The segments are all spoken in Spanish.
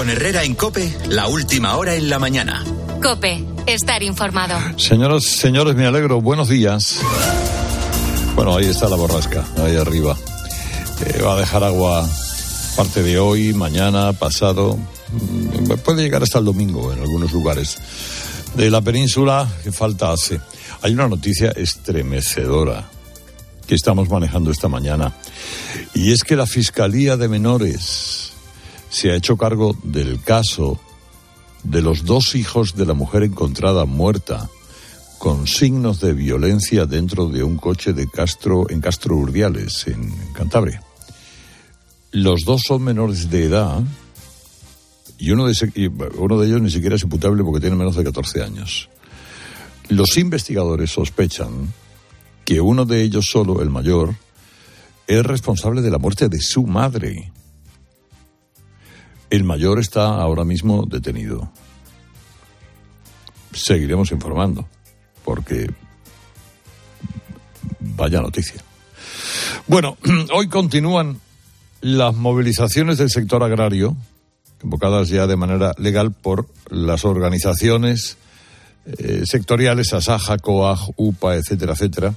Con Herrera en Cope, la última hora en la mañana. Cope, estar informado. Señoras, señores, me alegro. Buenos días. Bueno, ahí está la borrasca, ahí arriba. Eh, va a dejar agua parte de hoy, mañana, pasado. Mm, Puede llegar hasta el domingo en algunos lugares. De la península, que falta hace. Hay una noticia estremecedora que estamos manejando esta mañana. Y es que la Fiscalía de Menores se ha hecho cargo del caso de los dos hijos de la mujer encontrada muerta con signos de violencia dentro de un coche de Castro en Castro Urdiales, en Cantabria. Los dos son menores de edad y uno de, ese- y, uno de ellos ni siquiera es imputable porque tiene menos de 14 años. Los investigadores sospechan que uno de ellos solo, el mayor, es responsable de la muerte de su madre. El mayor está ahora mismo detenido. Seguiremos informando, porque vaya noticia. Bueno, hoy continúan las movilizaciones del sector agrario, convocadas ya de manera legal por las organizaciones eh, sectoriales, Asaja, COAG, UPA, etcétera, etcétera.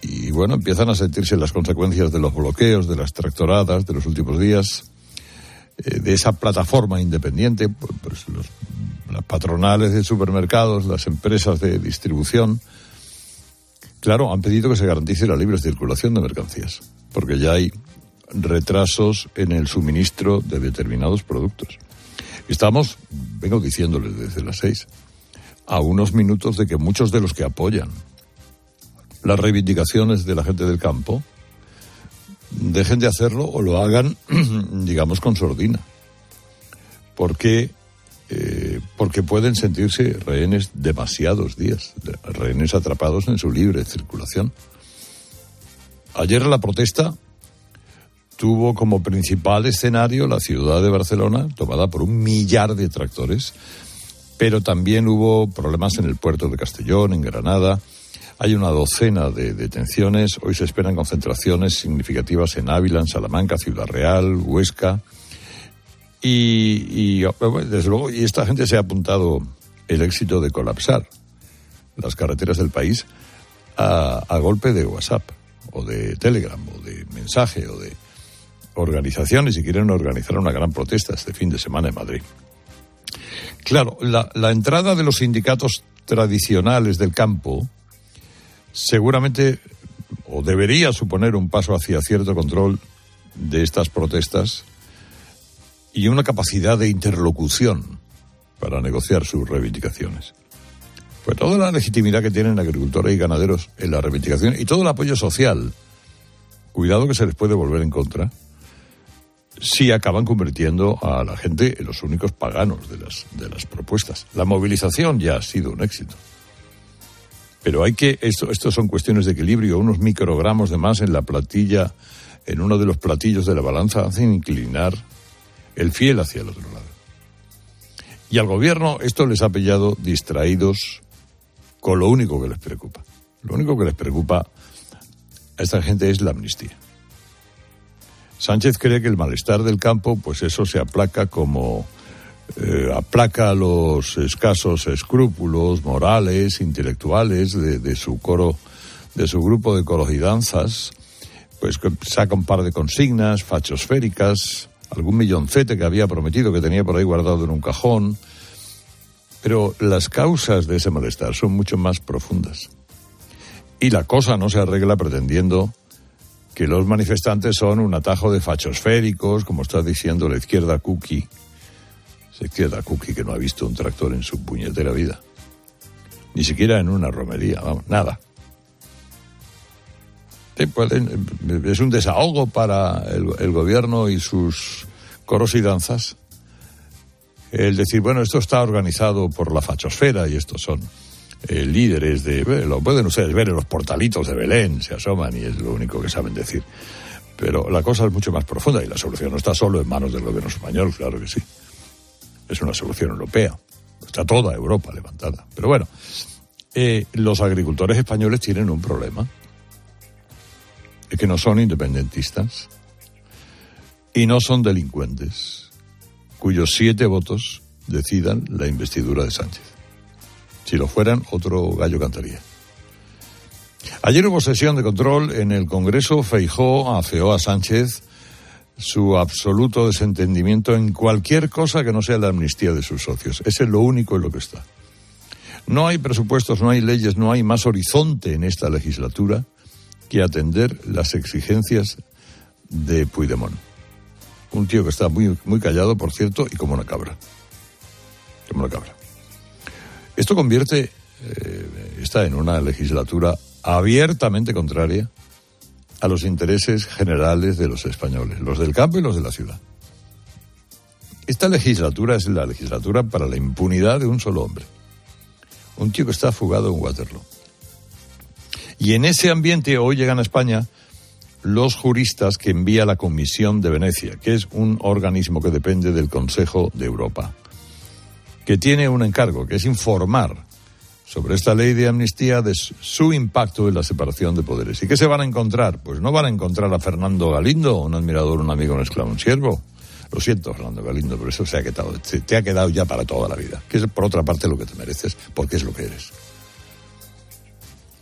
Y bueno, empiezan a sentirse las consecuencias de los bloqueos, de las tractoradas de los últimos días, eh, de esa plataforma independiente, pues, pues, los- las patronales de supermercados, las empresas de distribución. Claro, han pedido que se garantice la libre circulación de mercancías, porque ya hay retrasos en el suministro de determinados productos. Estamos, vengo diciéndoles desde las seis, a unos minutos de que muchos de los que apoyan las reivindicaciones de la gente del campo dejen de hacerlo o lo hagan, digamos, con sordina. Porque, eh, porque pueden sentirse rehenes demasiados días, rehenes atrapados en su libre circulación. Ayer la protesta tuvo como principal escenario la ciudad de Barcelona, tomada por un millar de tractores, pero también hubo problemas en el puerto de Castellón, en Granada. Hay una docena de detenciones. Hoy se esperan concentraciones significativas en Ávila, en Salamanca, Ciudad Real, Huesca. Y, y, desde luego, y esta gente se ha apuntado el éxito de colapsar las carreteras del país a, golpe de WhatsApp o de Telegram o de mensaje o de organizaciones y quieren organizar una gran protesta este fin de semana en Madrid. Claro, la, la entrada de los sindicatos tradicionales del campo seguramente o debería suponer un paso hacia cierto control de estas protestas y una capacidad de interlocución para negociar sus reivindicaciones. Pues toda la legitimidad que tienen agricultores y ganaderos en la reivindicación y todo el apoyo social, cuidado que se les puede volver en contra, si acaban convirtiendo a la gente en los únicos paganos de las, de las propuestas. La movilización ya ha sido un éxito. Pero hay que, esto, son cuestiones de equilibrio, unos microgramos de más en la platilla, en uno de los platillos de la balanza, hacen inclinar el fiel hacia el otro lado. Y al gobierno esto les ha pillado distraídos con lo único que les preocupa. Lo único que les preocupa a esta gente es la amnistía. Sánchez cree que el malestar del campo, pues eso se aplaca como eh, aplaca los escasos escrúpulos morales, intelectuales de, de su coro, de su grupo de coros y danzas, pues saca un par de consignas fachosféricas, algún milloncete que había prometido que tenía por ahí guardado en un cajón, pero las causas de ese malestar son mucho más profundas. Y la cosa no se arregla pretendiendo que los manifestantes son un atajo de fachosféricos, como está diciendo la izquierda cookie. Esa izquierda cookie que no ha visto un tractor en su puñetera vida. Ni siquiera en una romería, vamos, nada. Es un desahogo para el, gobierno y sus coros y danzas. El decir, bueno, esto está organizado por la fachosfera y estos son eh, líderes de... Lo pueden ustedes ver en los portalitos de Belén, se asoman y es lo único que saben decir. Pero la cosa es mucho más profunda y la solución no está solo en manos del gobierno español, claro que sí. Es una solución europea. Está toda Europa levantada. Pero bueno, eh, los agricultores españoles tienen un problema. Es que no son independentistas y no son delincuentes cuyos siete votos decidan la investidura de Sánchez. Si lo fueran, otro gallo cantaría. Ayer hubo sesión de control en el Congreso. Feijó afeó a Sánchez su absoluto desentendimiento en cualquier cosa que no sea la amnistía de sus socios. Ese es lo único en lo que está. No hay presupuestos, no hay leyes, no hay más horizonte en esta legislatura que atender las exigencias de Puigdemont. Un tío que está muy, muy callado, por cierto, y como una cabra. Como una cabra. Esto convierte, eh, está en una legislatura abiertamente contraria a los intereses generales de los españoles, los del campo y los de la ciudad. Esta legislatura es la legislatura para la impunidad de un solo hombre. Un tío que está fugado en Waterloo. Y en ese ambiente hoy llegan a España los juristas que envía la Comisión de Venecia, que es un organismo que depende del Consejo de Europa, que tiene un encargo, que es informar sobre esta ley de amnistía de su impacto en la separación de poderes. ¿Y qué se van a encontrar? Pues no van a encontrar a Fernando Galindo, un admirador, un amigo, un esclavo, un siervo. Lo siento, Fernando Galindo, pero eso se ha quedado, te ha quedado ya para toda la vida, que es por otra parte lo que te mereces, porque es lo que eres.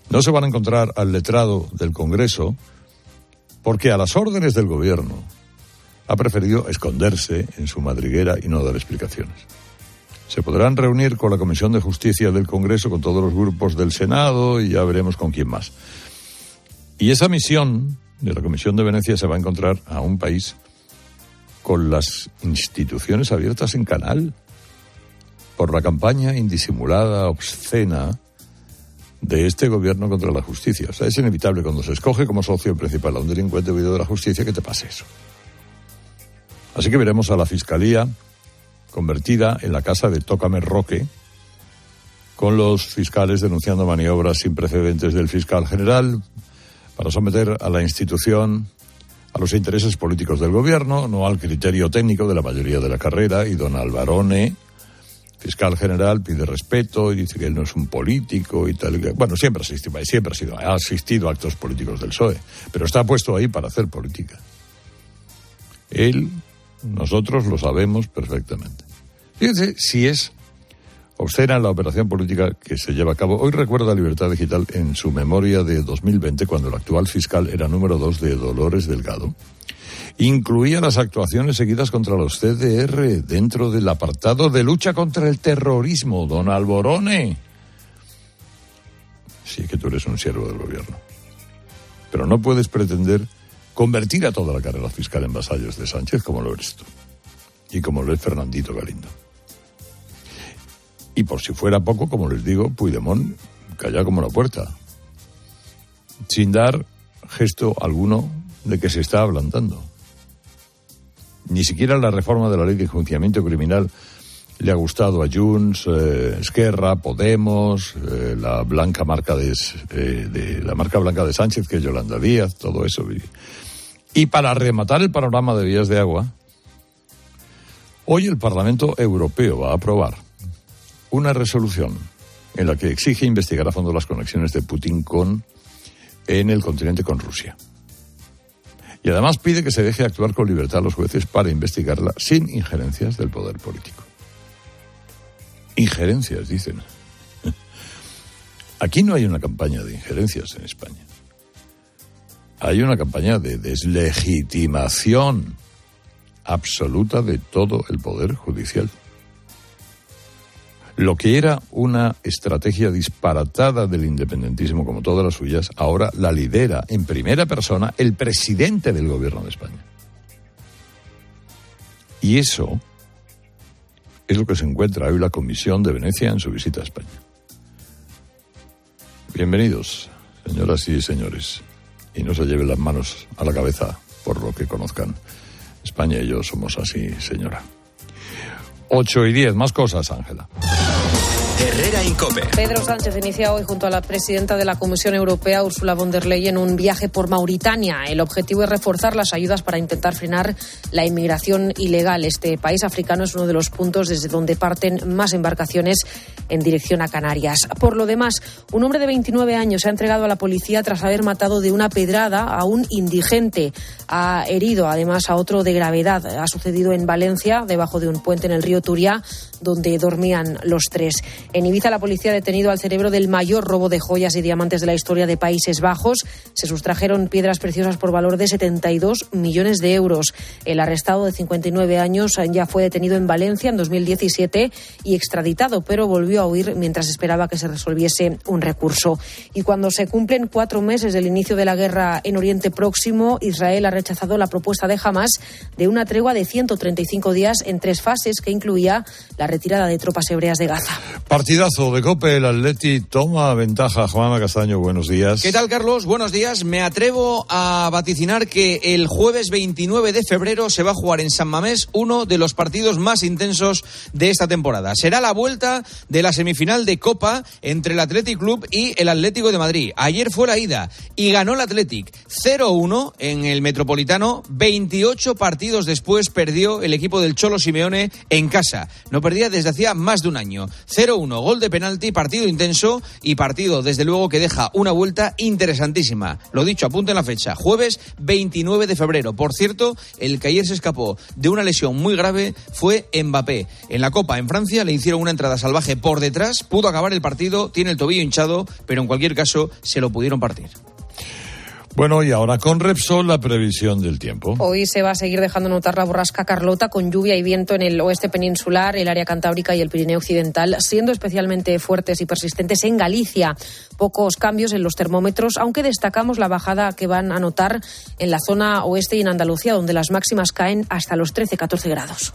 No se van a encontrar al letrado del Congreso, porque a las órdenes del gobierno ha preferido esconderse en su madriguera y no dar explicaciones. Se podrán reunir con la Comisión de Justicia del Congreso, con todos los grupos del Senado y ya veremos con quién más. Y esa misión de la Comisión de Venecia se va a encontrar a un país con las instituciones abiertas en canal por la campaña indisimulada, obscena de este gobierno contra la justicia. O sea, es inevitable cuando se escoge como socio principal a un delincuente huido de la justicia que te pase eso. Así que veremos a la Fiscalía convertida en la casa de Tócame Roque, con los fiscales denunciando maniobras sin precedentes del fiscal general para someter a la institución a los intereses políticos del gobierno, no al criterio técnico de la mayoría de la carrera, y don Alvarone fiscal general pide respeto y dice que él no es un político y tal. Bueno, siempre ha siempre ha, sido, ha asistido a actos políticos del PSOE, pero está puesto ahí para hacer política. Él, nosotros lo sabemos perfectamente. Fíjense si es obscena la operación política que se lleva a cabo. Hoy recuerda Libertad Digital en su memoria de 2020, cuando el actual fiscal era número dos de Dolores Delgado incluía las actuaciones seguidas contra los CDR dentro del apartado de lucha contra el terrorismo, don Alborone. Sí que tú eres un siervo del gobierno. Pero no puedes pretender convertir a toda la carrera fiscal en vasallos de Sánchez como lo eres tú. Y como lo es Fernandito Galindo. Y por si fuera poco, como les digo, Puigdemont calla como la puerta. Sin dar gesto alguno de que se está ablandando. Ni siquiera la reforma de la ley de enjuiciamiento criminal le ha gustado a Junts, eh, Esquerra, Podemos, eh, la blanca marca de, eh, de, la marca blanca de Sánchez, que es Yolanda Díaz, todo eso. Y para rematar el panorama de vías de agua, hoy el Parlamento Europeo va a aprobar una resolución en la que exige investigar a fondo las conexiones de Putin con en el continente con Rusia. Y además pide que se deje actuar con libertad a los jueces para investigarla sin injerencias del poder político. Injerencias, dicen. Aquí no hay una campaña de injerencias en España. Hay una campaña de deslegitimación absoluta de todo el poder judicial. Lo que era una estrategia disparatada del independentismo, como todas las suyas, ahora la lidera en primera persona el presidente del gobierno de España. Y eso es lo que se encuentra hoy la Comisión de Venecia en su visita a España. Bienvenidos, señoras y señores, y no se lleven las manos a la cabeza por lo que conozcan. España y yo somos así, señora. 8 y 10, más cosas, Ángela. Herrera Incope. Pedro Sánchez inicia hoy junto a la presidenta de la Comisión Europea, Ursula von der Leyen, un viaje por Mauritania. El objetivo es reforzar las ayudas para intentar frenar la inmigración ilegal. Este país africano es uno de los puntos desde donde parten más embarcaciones en dirección a Canarias. Por lo demás, un hombre de 29 años se ha entregado a la policía tras haber matado de una pedrada a un indigente. Ha herido además a otro de gravedad. Ha sucedido en Valencia, debajo de un puente en el río Turia, donde dormían los tres. En Ibiza, la policía ha detenido al cerebro del mayor robo de joyas y diamantes de la historia de Países Bajos. Se sustrajeron piedras preciosas por valor de 72 millones de euros. El arrestado de 59 años ya fue detenido en Valencia en 2017 y extraditado, pero volvió a huir mientras esperaba que se resolviese un recurso. Y cuando se cumplen cuatro meses del inicio de la guerra en Oriente Próximo, Israel ha rechazado la propuesta de Hamas de una tregua de 135 días en tres fases que incluía la retirada de tropas hebreas de Gaza. Partidazo de Cope, el Atleti toma ventaja. Juana Castaño, buenos días. ¿Qué tal, Carlos? Buenos días. Me atrevo a vaticinar que el jueves 29 de febrero se va a jugar en San Mamés uno de los partidos más intensos de esta temporada. Será la vuelta de la semifinal de Copa entre el Athletic Club y el Atlético de Madrid. Ayer fue la ida y ganó el Athletic 0-1 en el Metropolitano. 28 partidos después perdió el equipo del Cholo Simeone en casa. No perdía desde hacía más de un año. 0-1, gol de penalti, partido intenso y partido, desde luego, que deja una vuelta interesantísima. Lo dicho, apunten la fecha. Jueves 29 de febrero. Por cierto, el que ayer se escapó de una lesión muy grave fue Mbappé. En la Copa, en Francia, le hicieron una entrada salvaje por detrás, pudo acabar el partido, tiene el tobillo hinchado, pero en cualquier caso se lo pudieron partir. Bueno, y ahora con Repsol la previsión del tiempo. Hoy se va a seguir dejando notar la borrasca Carlota con lluvia y viento en el oeste peninsular, el área cantábrica y el Pirineo occidental, siendo especialmente fuertes y persistentes en Galicia. Pocos cambios en los termómetros, aunque destacamos la bajada que van a notar en la zona oeste y en Andalucía, donde las máximas caen hasta los 13-14 grados.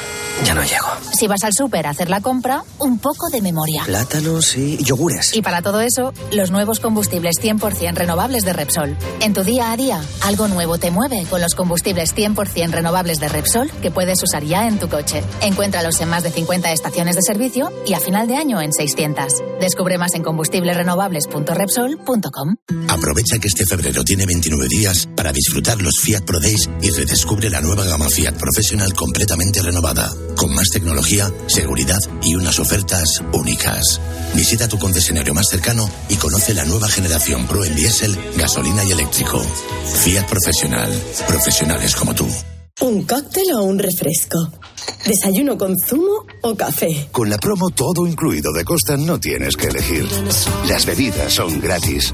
Ya no llego. Si vas al súper a hacer la compra, un poco de memoria. Plátanos y yogures. Y para todo eso, los nuevos combustibles 100% renovables de Repsol. En tu día a día, algo nuevo te mueve con los combustibles 100% renovables de Repsol que puedes usar ya en tu coche. Encuéntralos en más de 50 estaciones de servicio y a final de año en 600. Descubre más en combustiblesrenovables.repsol.com. Aprovecha que este febrero tiene 29 días para disfrutar los Fiat Pro Days y redescubre la nueva gama Fiat Professional completamente renovada, con más tecnología, seguridad y unas ofertas únicas. Visita tu concesionario más cercano y conoce la nueva generación Pro en diésel, gasolina y eléctrico. Fiat Professional, profesionales como tú. ¿Un cóctel o un refresco? ¿Desayuno con zumo o café? Con la promo todo incluido de Costa no tienes que elegir. Las bebidas son gratis.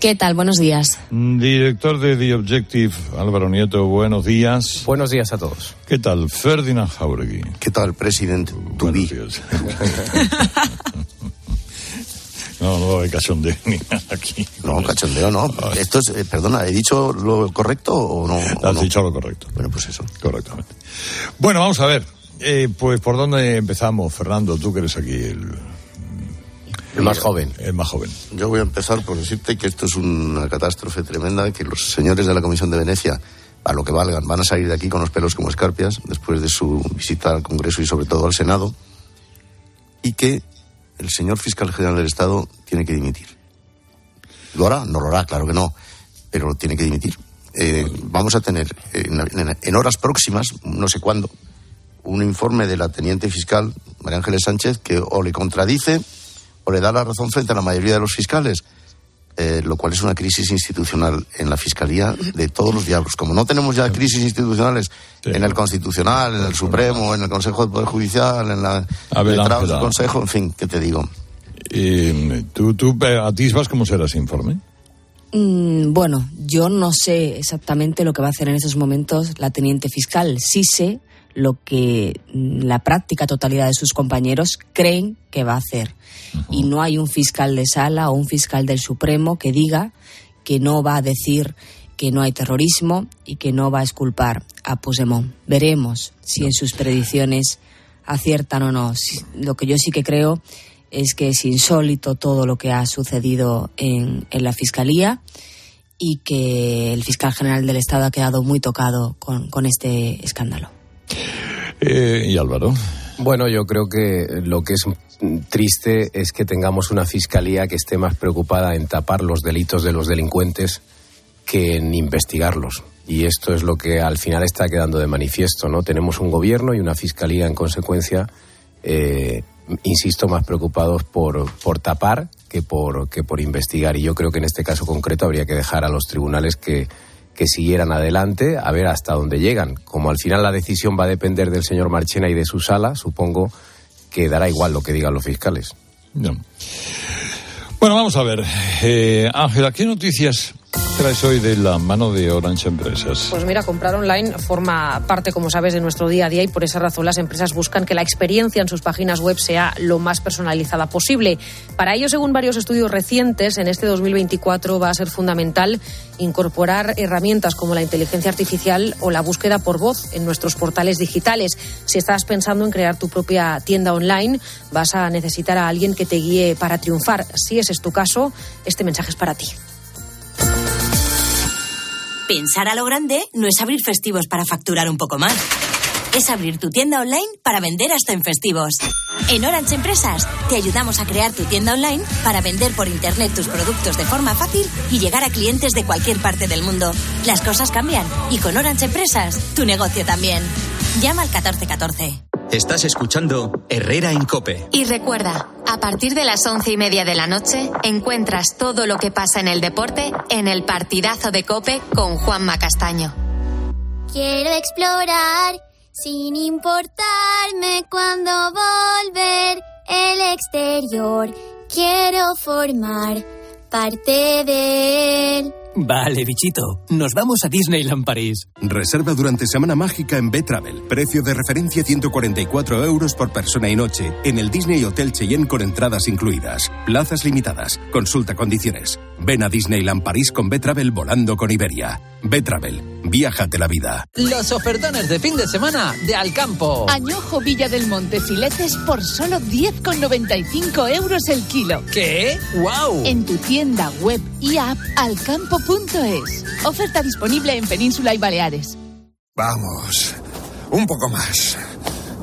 ¿Qué tal? Buenos días. Director de The Objective, Álvaro Nieto, buenos días. Buenos días a todos. ¿Qué tal? Ferdinand Jauregui. ¿Qué tal, presidente? Buenos días. No, no hay cachondeo ni nada aquí. No, cachondeo no. Esto es, eh, perdona, ¿he dicho lo correcto o no? o Has no? dicho lo correcto. Bueno, pues eso. Correctamente. Bueno, vamos a ver. Eh, pues, ¿por dónde empezamos, Fernando? Tú que eres aquí el, El más joven. el más joven. Yo voy a empezar por decirte que esto es una catástrofe tremenda, que los señores de la Comisión de Venecia, a lo que valgan, van a salir de aquí con los pelos como escarpias después de su visita al Congreso y sobre todo al Senado, y que el señor fiscal general del Estado tiene que dimitir. ¿Lo hará? No lo hará, claro que no, pero tiene que dimitir. Eh, vamos a tener en, en- en horas próximas, no sé cuándo, un informe de la teniente fiscal María Ángeles Sánchez que o le contradice o le da la razón frente a la mayoría de los fiscales. eh, lo cual es una crisis institucional en la Fiscalía de todos los diablos. Como no tenemos ya crisis institucionales en el Constitucional, en el Supremo, en el Consejo del Poder Judicial, en la A ver, letrados del. Consejo, en fin, ¿qué te digo? Y, ¿tú, tú eh, atisbas cómo será ese informe? Mm, bueno, yo no sé exactamente lo que va a hacer en estos momentos la teniente fiscal. Sí sé lo que mm, la práctica totalidad de sus compañeros creen que va a hacer. Y no hay un fiscal de sala o un fiscal del Supremo que diga que no va a decir que no hay terrorismo y que no va a esculpar a Puigdemont. Veremos si en sus predicciones aciertan o no. Lo que yo sí que creo es que es insólito todo lo que ha sucedido en, en la Fiscalía y que el fiscal general del Estado ha quedado muy tocado con, con este escándalo. Eh, y Álvaro. Bueno, yo creo que lo que es triste es que tengamos una fiscalía que esté más preocupada en tapar los delitos de los delincuentes que en investigarlos. Y esto es lo que al final está quedando de manifiesto, ¿no? Tenemos un gobierno y una fiscalía, en consecuencia, eh, insisto, más preocupados por, por tapar que por, que por investigar. Y yo creo que en este caso concreto habría que dejar a los tribunales que, que siguieran adelante a ver hasta dónde llegan. Como al final la decisión va a depender del señor Marchena y de su sala, supongo que dará igual lo que digan los fiscales. No. Bueno, vamos a ver. Eh, Ángela, ¿qué noticias traes hoy de la mano de Orange Empresas? Pues mira, comprar online forma parte, como sabes, de nuestro día a día y por esa razón las empresas buscan que la experiencia en sus páginas web sea lo más personalizada posible. Para ello, según varios estudios recientes, en este 2024 va a ser fundamental incorporar herramientas como la inteligencia artificial o la búsqueda por voz en nuestros portales digitales. Si estás pensando en crear tu propia tienda online, vas a necesitar a alguien que te guíe para triunfar. Si ese es tu caso, este mensaje es para ti. Pensar a lo grande no es abrir festivos para facturar un poco más. Es abrir tu tienda online para vender hasta en festivos. En Orange Empresas te ayudamos a crear tu tienda online para vender por internet tus productos de forma fácil y llegar a clientes de cualquier parte del mundo. Las cosas cambian y con Orange Empresas tu negocio también. Llama al 1414. Estás escuchando Herrera en Cope. Y recuerda, a partir de las once y media de la noche encuentras todo lo que pasa en el deporte en el partidazo de Cope con Juanma Castaño. Quiero explorar sin importarme cuando volver el exterior. Quiero formar parte de él. Vale, bichito. Nos vamos a Disneyland París. Reserva durante Semana Mágica en B-Travel. Precio de referencia 144 euros por persona y noche en el Disney Hotel Cheyenne con entradas incluidas. Plazas limitadas. Consulta condiciones. Ven a Disneyland París con B-Travel volando con Iberia. B-Travel. Viájate la vida. Los ofertones de fin de semana de Alcampo. Añojo Villa del Monte filetes por solo 10,95 euros el kilo. ¿Qué? ¡Wow! En tu tienda web y app alcampo.es. Oferta disponible en Península y Baleares. Vamos, un poco más.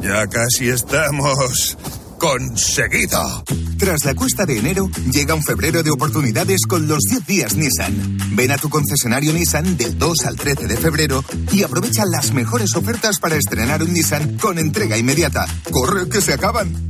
Ya casi estamos conseguido. Tras la cuesta de enero, llega un febrero de oportunidades con los 10 días Nissan. Ven a tu concesionario Nissan del 2 al 13 de febrero y aprovecha las mejores ofertas para estrenar un Nissan con entrega inmediata. ¡Corre, que se acaban!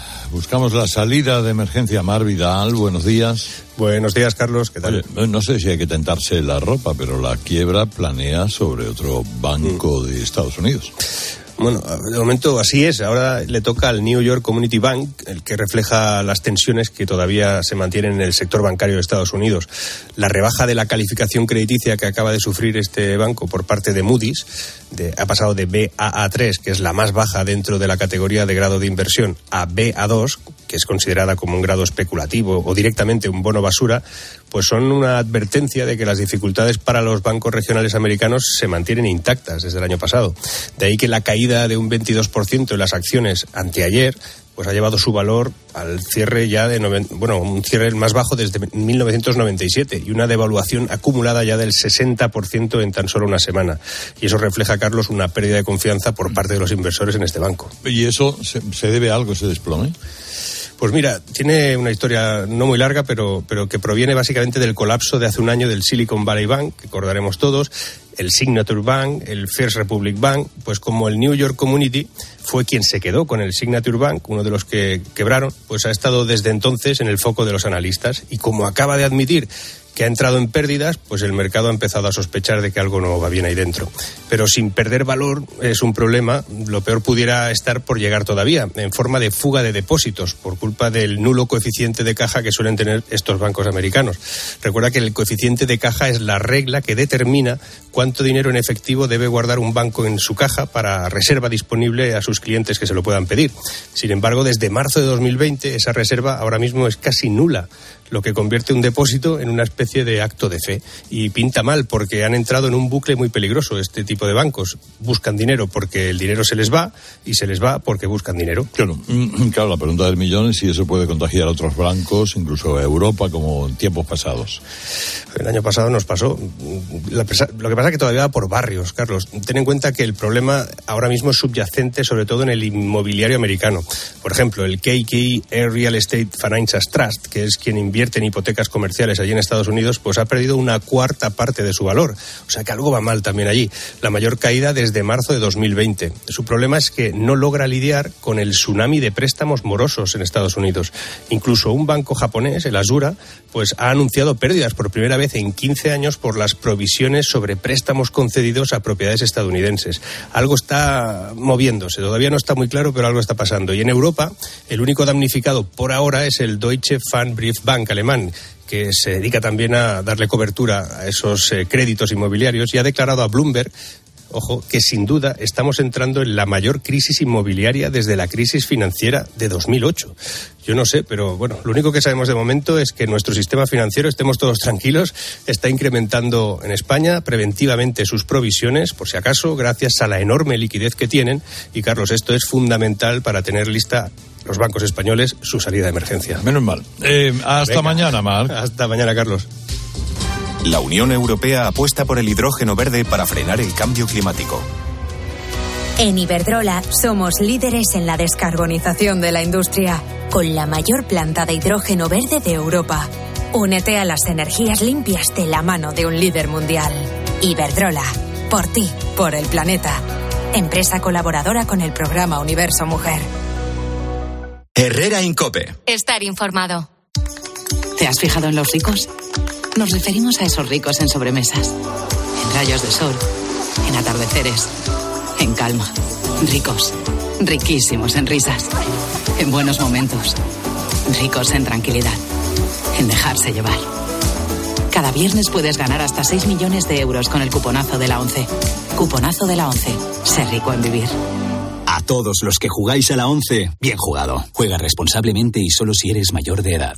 Buscamos la salida de emergencia. Mar Vidal, buenos días. Buenos días, Carlos. ¿Qué tal? Oye, no sé si hay que tentarse la ropa, pero la quiebra planea sobre otro banco de Estados Unidos. Bueno, de momento así es. Ahora le toca al New York Community Bank, el que refleja las tensiones que todavía se mantienen en el sector bancario de Estados Unidos. La rebaja de la calificación crediticia que acaba de sufrir este banco por parte de Moody's ha pasado de BAA3, que es la más baja dentro de la categoría de grado de inversión, a BA2, que es considerada como un grado especulativo o directamente un bono basura, pues son una advertencia de que las dificultades para los bancos regionales americanos se mantienen intactas desde el año pasado. De ahí que la caída de un 22% en las acciones anteayer pues ha llevado su valor al cierre ya de, bueno, un cierre más bajo desde 1997 y una devaluación acumulada ya del 60% en tan solo una semana. Y eso refleja, Carlos, una pérdida de confianza por parte de los inversores en este banco. ¿Y eso se, se debe a algo, ese desplome? Pues mira, tiene una historia no muy larga, pero, pero que proviene básicamente del colapso de hace un año del Silicon Valley Bank, que recordaremos todos, el Signature Bank, el First Republic Bank, pues como el New York Community fue quien se quedó con el Signature Bank, uno de los que quebraron, pues ha estado desde entonces en el foco de los analistas. Y como acaba de admitir que ha entrado en pérdidas, pues el mercado ha empezado a sospechar de que algo no va bien ahí dentro. Pero sin perder valor es un problema. Lo peor pudiera estar por llegar todavía, en forma de fuga de depósitos, por culpa del nulo coeficiente de caja que suelen tener estos bancos americanos. Recuerda que el coeficiente de caja es la regla que determina cuánto dinero en efectivo debe guardar un banco en su caja para reserva disponible a sus clientes que se lo puedan pedir. Sin embargo, desde marzo de 2020 esa reserva ahora mismo es casi nula lo que convierte un depósito en una especie de acto de fe. Y pinta mal porque han entrado en un bucle muy peligroso este tipo de bancos. Buscan dinero porque el dinero se les va y se les va porque buscan dinero. Claro, mm, claro la pregunta del millón es si eso puede contagiar a otros bancos, incluso a Europa, como en tiempos pasados. El año pasado nos pasó. lo que pasa es que todavía va por barrios, Carlos. Ten en cuenta que el problema ahora mismo es subyacente sobre todo en el inmobiliario americano. Por ejemplo, el KK Air Real Estate Financial Trust, que es quien invierte en hipotecas comerciales allí en Estados Unidos, pues ha perdido una cuarta parte de su valor. O sea que algo va mal también allí. La mayor caída desde marzo de 2020. Su problema es que no logra lidiar con el tsunami de préstamos morosos en Estados Unidos. Incluso un banco japonés, el Asura, pues ha anunciado pérdidas por primera vez en 15 años por las provisiones sobre préstamos concedidos a propiedades estadounidenses. Algo está moviéndose, todavía no está muy claro, pero algo está pasando. Y en Europa, el único damnificado por ahora es el Deutsche Pfandbriefbank alemán que se dedica también a darle cobertura a esos eh, créditos inmobiliarios y ha declarado a Bloomberg ojo, que sin duda estamos entrando en la mayor crisis inmobiliaria desde la crisis financiera de 2008. Yo no sé, pero bueno, lo único que sabemos de momento es que nuestro sistema financiero, estemos todos tranquilos, está incrementando en España preventivamente sus provisiones, por si acaso, gracias a la enorme liquidez que tienen. Y Carlos, esto es fundamental para tener lista los bancos españoles su salida de emergencia. Menos mal. Eh, hasta mañana, Marc. Hasta mañana, Carlos. La Unión Europea apuesta por el hidrógeno verde para frenar el cambio climático. En Iberdrola somos líderes en la descarbonización de la industria, con la mayor planta de hidrógeno verde de Europa. Únete a las energías limpias de la mano de un líder mundial. Iberdrola, por ti, por el planeta. Empresa colaboradora con el programa Universo Mujer. Herrera Incope. Estar informado. ¿Te has fijado en los ricos? Nos referimos a esos ricos en sobremesas, en rayos de sol, en atardeceres, en calma. Ricos, riquísimos en risas, en buenos momentos, ricos en tranquilidad, en dejarse llevar. Cada viernes puedes ganar hasta 6 millones de euros con el cuponazo de la 11. Cuponazo de la 11. Ser rico en vivir. Todos los que jugáis a la 11, bien jugado. Juega responsablemente y solo si eres mayor de edad.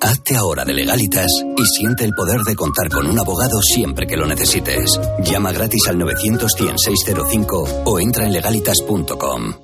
Hazte ahora de legalitas y siente el poder de contar con un abogado siempre que lo necesites. Llama gratis al 900 605 o entra en legalitas.com.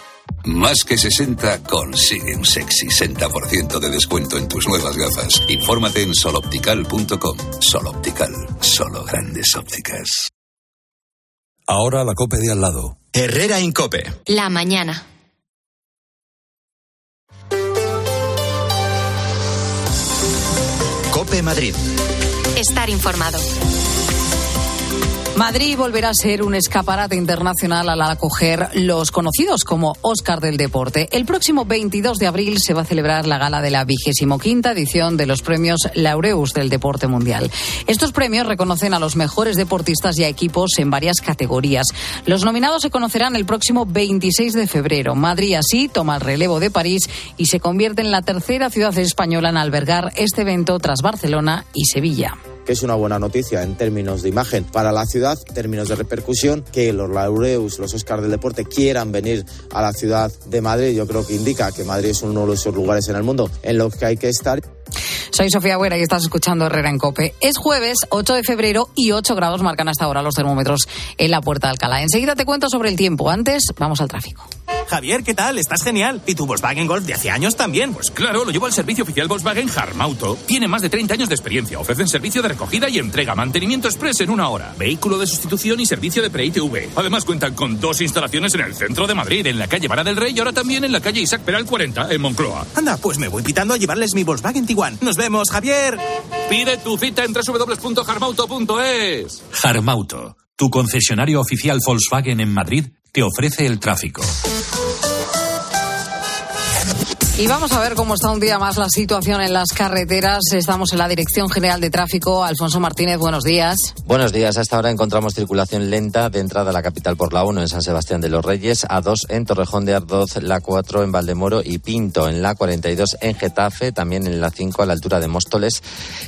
Más que 60 consigue un sexy 60% de descuento en tus nuevas gafas. Infórmate en soloptical.com. Soloptical, solo grandes ópticas. Ahora la cope de al lado. Herrera Incope. La mañana. Cope Madrid. Estar informado. Madrid volverá a ser un escaparate internacional al acoger los conocidos como Oscar del Deporte. El próximo 22 de abril se va a celebrar la gala de la vigésimo quinta edición de los premios Laureus del Deporte Mundial. Estos premios reconocen a los mejores deportistas y a equipos en varias categorías. Los nominados se conocerán el próximo 26 de febrero. Madrid así toma el relevo de París y se convierte en la tercera ciudad española en albergar este evento tras Barcelona y Sevilla es una buena noticia en términos de imagen para la ciudad, términos de repercusión, que los laureus, los Oscars del deporte quieran venir a la ciudad de Madrid. Yo creo que indica que Madrid es uno de esos lugares en el mundo en los que hay que estar. Soy Sofía Buera y estás escuchando Herrera en Cope. Es jueves 8 de febrero y 8 grados marcan hasta ahora los termómetros en la Puerta de Alcalá. Enseguida te cuento sobre el tiempo. Antes, vamos al tráfico. Javier, ¿qué tal? Estás genial. ¿Y tu Volkswagen Golf de hace años también? Pues claro, lo llevo al servicio oficial Volkswagen Harmauto. Tiene más de 30 años de experiencia. Ofrecen servicio de recogida y entrega, mantenimiento express en una hora, vehículo de sustitución y servicio de pre-ITV. Además cuentan con dos instalaciones en el centro de Madrid, en la calle Vara del Rey y ahora también en la calle Isaac Peral 40, en Moncloa. Anda, pues me voy pitando a llevarles mi Volkswagen Tiguan. Nos vemos, Javier. Pide tu cita en www.harmauto.es. Harmauto, tu concesionario oficial Volkswagen en Madrid, te ofrece el tráfico. Y vamos a ver cómo está un día más la situación en las carreteras. Estamos en la Dirección General de Tráfico. Alfonso Martínez, buenos días. Buenos días. Hasta ahora encontramos circulación lenta de entrada a la capital por la 1 en San Sebastián de los Reyes, a 2 en Torrejón de Ardoz, la 4 en Valdemoro y Pinto, en la 42 en Getafe, también en la 5 a la altura de Móstoles,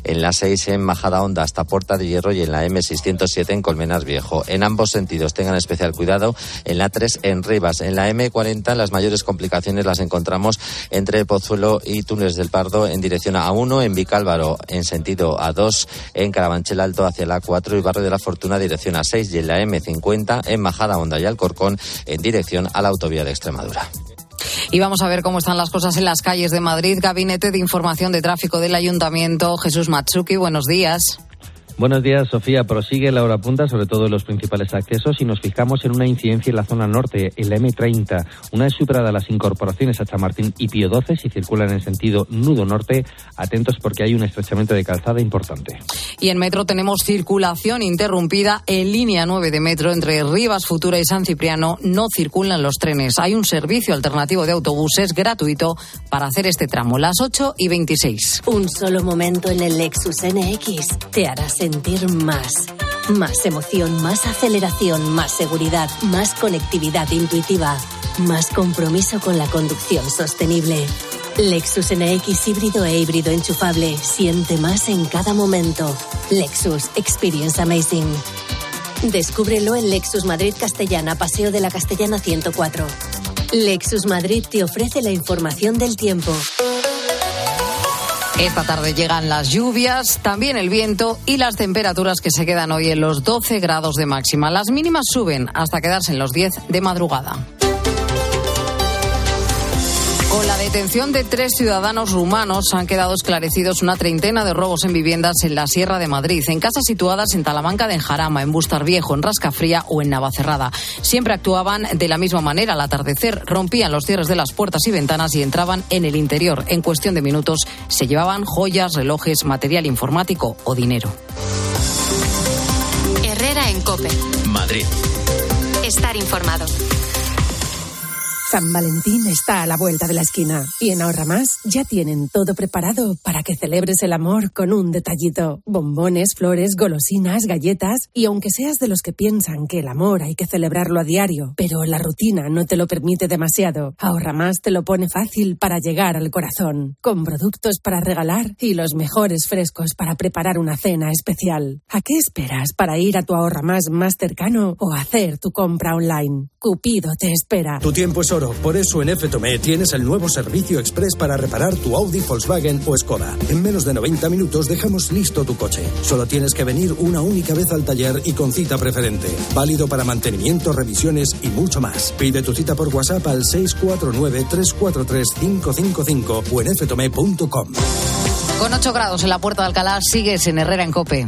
en la 6 en Majada Honda hasta Puerta de Hierro y en la M607 en Colmenas Viejo. En ambos sentidos tengan especial cuidado. En la 3 en Rivas, en la M40 las mayores complicaciones las encontramos entre Pozuelo y Túnez del Pardo en dirección a 1, en Vicálvaro en sentido a 2, en Carabanchel Alto hacia la 4 y Barrio de la Fortuna dirección a 6 y en la M50 en Majada Honda y Alcorcón en dirección a la autovía de Extremadura. Y vamos a ver cómo están las cosas en las calles de Madrid. Gabinete de Información de Tráfico del Ayuntamiento, Jesús Matsuki, buenos días. Buenos días, Sofía. Prosigue la hora punta, sobre todo en los principales accesos, y nos fijamos en una incidencia en la zona norte, en la M30. Una vez superada las incorporaciones a Chamartín y Pío 12, si circulan en sentido nudo norte, atentos porque hay un estrechamiento de calzada importante. Y en metro tenemos circulación interrumpida en línea 9 de metro entre Rivas Futura y San Cipriano. No circulan los trenes. Hay un servicio alternativo de autobuses gratuito para hacer este tramo, las 8 y 26. Un solo momento en el Lexus NX te hará sentir más. Más emoción, más aceleración, más seguridad, más conectividad intuitiva, más compromiso con la conducción sostenible. Lexus NX híbrido e híbrido enchufable. Siente más en cada momento. Lexus Experience Amazing. Descúbrelo en Lexus Madrid Castellana, Paseo de la Castellana 104. Lexus Madrid te ofrece la información del tiempo. Esta tarde llegan las lluvias, también el viento y las temperaturas que se quedan hoy en los 12 grados de máxima. Las mínimas suben hasta quedarse en los 10 de madrugada. Con la detención de tres ciudadanos rumanos han quedado esclarecidos una treintena de robos en viviendas en la Sierra de Madrid, en casas situadas en Talamanca de Enjarama, en Bustar Viejo, en Rascafría o en Navacerrada. Siempre actuaban de la misma manera. Al atardecer rompían los cierres de las puertas y ventanas y entraban en el interior. En cuestión de minutos se llevaban joyas, relojes, material informático o dinero. Herrera en Cope. Madrid. Estar informado. San Valentín está a la vuelta de la esquina y en Ahorra Más ya tienen todo preparado para que celebres el amor con un detallito. Bombones, flores, golosinas, galletas y aunque seas de los que piensan que el amor hay que celebrarlo a diario, pero la rutina no te lo permite demasiado, Ahorra Más te lo pone fácil para llegar al corazón, con productos para regalar y los mejores frescos para preparar una cena especial. ¿A qué esperas para ir a tu Ahorra Más más cercano o hacer tu compra online? Cupido te espera. Tu tiempo es oro, por eso en FTOME tienes el nuevo servicio express para reparar tu Audi, Volkswagen o Skoda. En menos de 90 minutos dejamos listo tu coche. Solo tienes que venir una única vez al taller y con cita preferente. Válido para mantenimiento, revisiones y mucho más. Pide tu cita por WhatsApp al 649-343-555 o en ftome.com. Con 8 grados en la Puerta de Alcalá sigues en Herrera en Cope.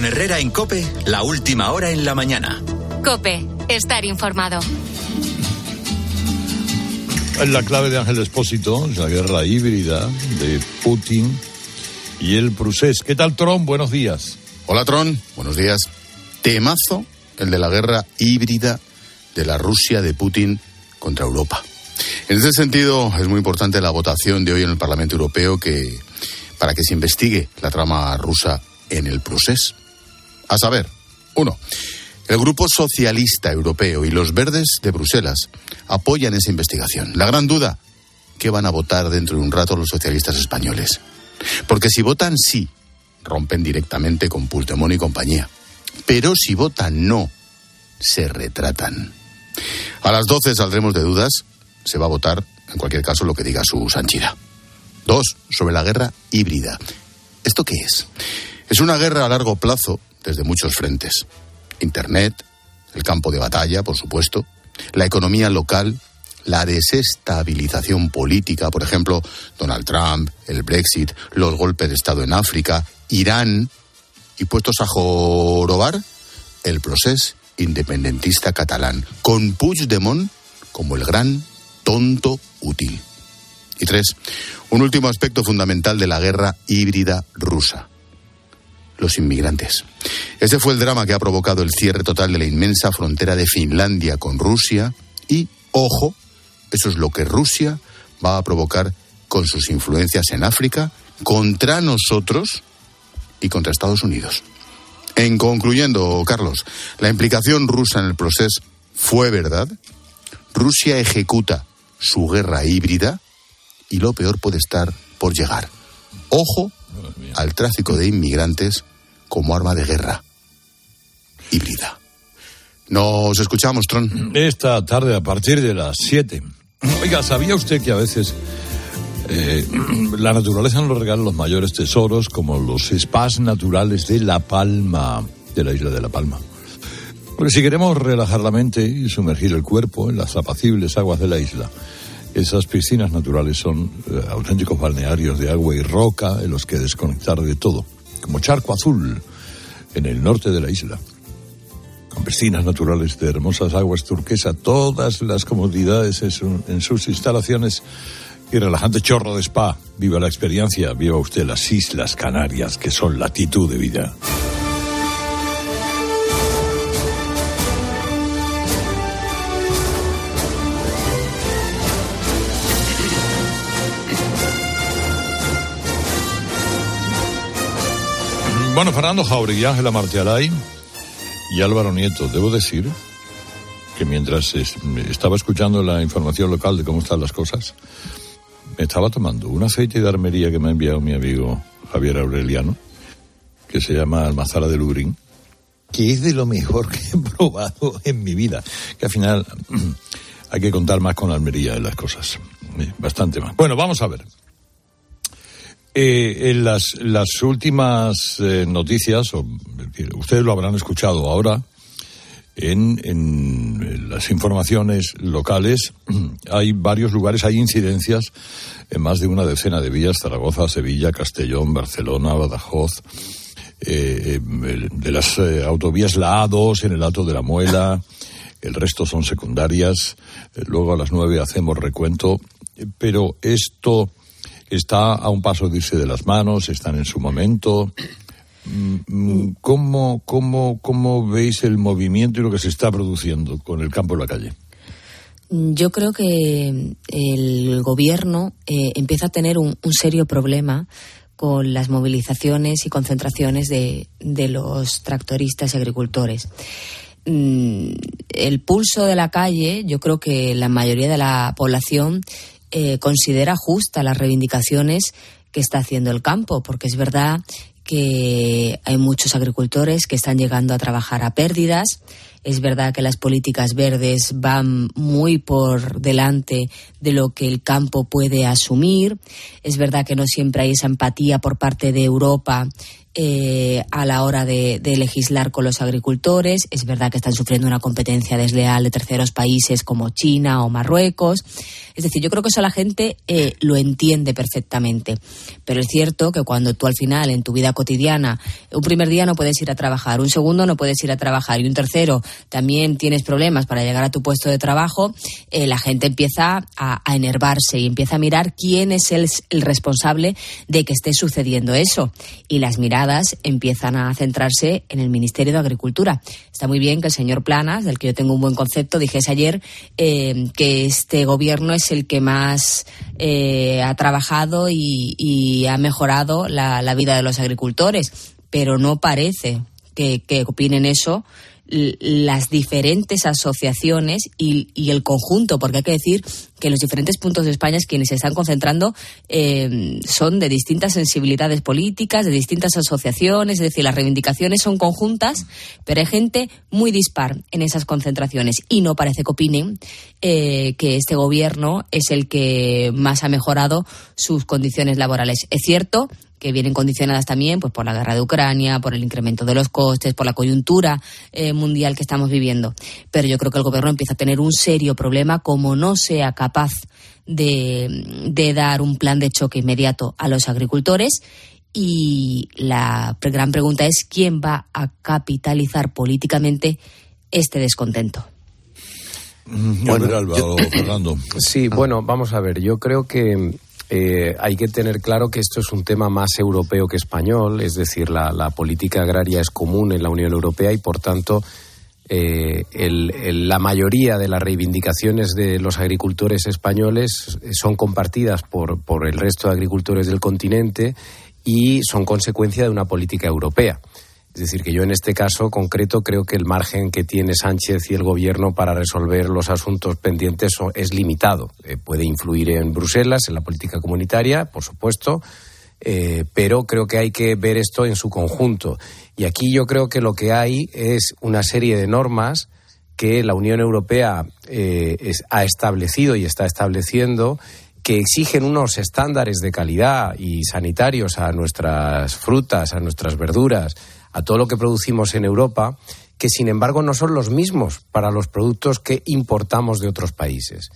Con Herrera en Cope, la última hora en la mañana. Cope, estar informado. La clave de Ángel Espósito es la guerra híbrida de Putin y el Prusés. ¿Qué tal, Tron? Buenos días. Hola, Tron. Buenos días. Temazo el de la guerra híbrida de la Rusia de Putin contra Europa. En ese sentido, es muy importante la votación de hoy en el Parlamento Europeo que, para que se investigue la trama rusa en el Prusés. A saber, uno, el Grupo Socialista Europeo y los Verdes de Bruselas apoyan esa investigación. La gran duda, ¿qué van a votar dentro de un rato los socialistas españoles? Porque si votan sí, rompen directamente con Puigdemont y compañía. Pero si votan no, se retratan. A las 12 saldremos de dudas. Se va a votar, en cualquier caso, lo que diga su Sanchida. Dos, sobre la guerra híbrida. ¿Esto qué es? Es una guerra a largo plazo desde muchos frentes. Internet, el campo de batalla, por supuesto, la economía local, la desestabilización política, por ejemplo, Donald Trump, el Brexit, los golpes de Estado en África, Irán, y puestos a jorobar, el proceso independentista catalán, con Puigdemont como el gran tonto útil. Y tres, un último aspecto fundamental de la guerra híbrida rusa los inmigrantes. Ese fue el drama que ha provocado el cierre total de la inmensa frontera de Finlandia con Rusia y, ojo, eso es lo que Rusia va a provocar con sus influencias en África contra nosotros y contra Estados Unidos. En concluyendo, Carlos, la implicación rusa en el proceso fue verdad. Rusia ejecuta su guerra híbrida y lo peor puede estar por llegar. Ojo al tráfico de inmigrantes como arma de guerra híbrida. Nos escuchamos, Tron. Esta tarde a partir de las 7. Oiga, ¿sabía usted que a veces eh, la naturaleza nos regala los mayores tesoros como los spas naturales de La Palma, de la isla de La Palma? Porque si queremos relajar la mente y sumergir el cuerpo en las apacibles aguas de la isla, esas piscinas naturales son eh, auténticos balnearios de agua y roca en los que desconectar de todo como Charco Azul, en el norte de la isla. Con piscinas naturales de hermosas aguas turquesa, todas las comodidades en, sus instalaciones y relajante chorro de spa. Viva la experiencia, viva usted las Islas Canarias, que son latitud de vida. Bueno, Fernando Jauregui, Ángela Martialay y Álvaro Nieto, debo decir que mientras estaba escuchando la información local de cómo están las cosas, me estaba tomando un aceite de armería que me ha enviado mi amigo Javier Aureliano, que se llama Almazara de Lubrín, que es de lo mejor que he probado en mi vida, que al final hay que contar más con Almería en las cosas, eh, bastante más. Bueno, vamos a ver. Eh, en las, las últimas eh, noticias, o, ustedes lo habrán escuchado ahora, en, en, las informaciones locales hay varios lugares, hay incidencias en más de una decena de vías, Zaragoza, Sevilla, Castellón, Barcelona, Badajoz, eh, de las autovías la A2 en el Alto de la Muela, el resto son secundarias, luego a las nueve hacemos recuento, pero esto está a un paso de irse de las manos, están en su momento. Mm, mm, ¿Cómo, cómo, cómo veis el movimiento y lo que se está produciendo con el campo en la calle? Yo creo que el gobierno eh, empieza a tener un, serio problema con las movilizaciones y concentraciones de, los tractoristas y agricultores. Mm, el pulso de la calle, yo creo que la mayoría de la población eh, considera justa las reivindicaciones que está haciendo el campo, porque es verdad que hay muchos agricultores que están llegando a trabajar a pérdidas. Es verdad que las políticas verdes van muy por delante de lo que el campo puede asumir. Es verdad que no siempre hay esa empatía por parte de Europa eh, a la hora de, legislar con los agricultores. Es verdad que están sufriendo una competencia desleal de terceros países como China o Marruecos. Es decir, yo creo que eso la gente eh, lo entiende perfectamente. Pero es cierto que cuando tú al final en tu vida cotidiana, un primer día no puedes ir a trabajar, un segundo no puedes ir a trabajar y un tercero también tienes problemas para llegar a tu puesto de trabajo, eh, la gente empieza a, enervarse y empieza a mirar quién es el, el responsable de que esté sucediendo eso. Y las miradas empiezan a centrarse en el Ministerio de Agricultura. Está muy bien que el señor Planas, del que yo tengo un buen concepto, dijese ayer eh, que este gobierno es el que más eh, ha trabajado y, ha mejorado la, vida de los agricultores, pero no parece que, que opinen eso las diferentes asociaciones y, el conjunto, porque hay que decir que los diferentes puntos de España quienes se están concentrando eh, son de distintas sensibilidades políticas, de distintas asociaciones, es decir, las reivindicaciones son conjuntas, pero hay gente muy dispar en esas concentraciones y no parece que opinen eh, que este gobierno es el que más ha mejorado sus condiciones laborales. Es cierto que vienen condicionadas también pues por la guerra de Ucrania, por el incremento de los costes, por la coyuntura eh, mundial que estamos viviendo. Pero yo creo que el gobierno empieza a tener un serio problema como no sea capaz de, dar un plan de choque inmediato a los agricultores y la gran pregunta es quién va a capitalizar políticamente este descontento. Bueno, Fernando. Sí, bueno, vamos a ver. Yo creo que eh, hay que tener claro que esto es un tema más europeo que español, es decir, la, política agraria es común en la Unión Europea y, por tanto, eh, la mayoría de las reivindicaciones de los agricultores españoles son compartidas por, por el resto de agricultores del continente y son consecuencia de una política europea. Es decir, que yo en este caso concreto creo que el margen que tiene Sánchez y el Gobierno para resolver los asuntos pendientes es limitado. Eh, puede influir en Bruselas, en la política comunitaria, por supuesto, eh, pero creo que hay que ver esto en su conjunto. Y aquí yo creo que lo que hay es una serie de normas que la Unión Europea eh, ha establecido y está estableciendo que exigen unos estándares de calidad y sanitarios a nuestras frutas, a nuestras verduras, a todo lo que producimos en Europa, que sin embargo no son los mismos para los productos que importamos de otros países.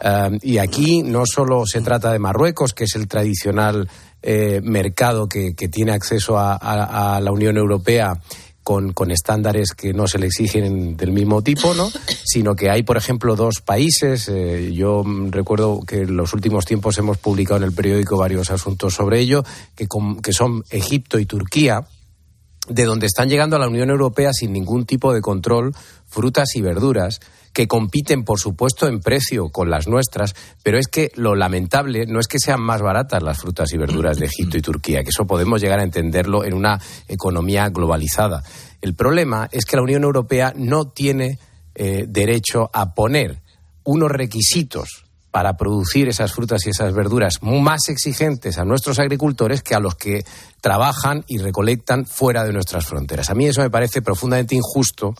Eh, y aquí no solo se trata de Marruecos, que es el tradicional eh, mercado que, tiene acceso a, la Unión Europea con, estándares que no se le exigen del mismo tipo, ¿no? sino que hay, por ejemplo, dos países. Eh, yo recuerdo que en los últimos tiempos hemos publicado en el periódico varios asuntos sobre ello, que, que son Egipto y Turquía de donde están llegando a la Unión Europea sin ningún tipo de control frutas y verduras que compiten, por supuesto, en precio con las nuestras, pero es que lo lamentable no es que sean más baratas las frutas y verduras de Egipto y Turquía, que eso podemos llegar a entenderlo en una economía globalizada. El problema es que la Unión Europea no tiene eh, derecho a poner unos requisitos para producir esas frutas y esas verduras más exigentes a nuestros agricultores que a los que trabajan y recolectan fuera de nuestras fronteras. A mí eso me parece profundamente injusto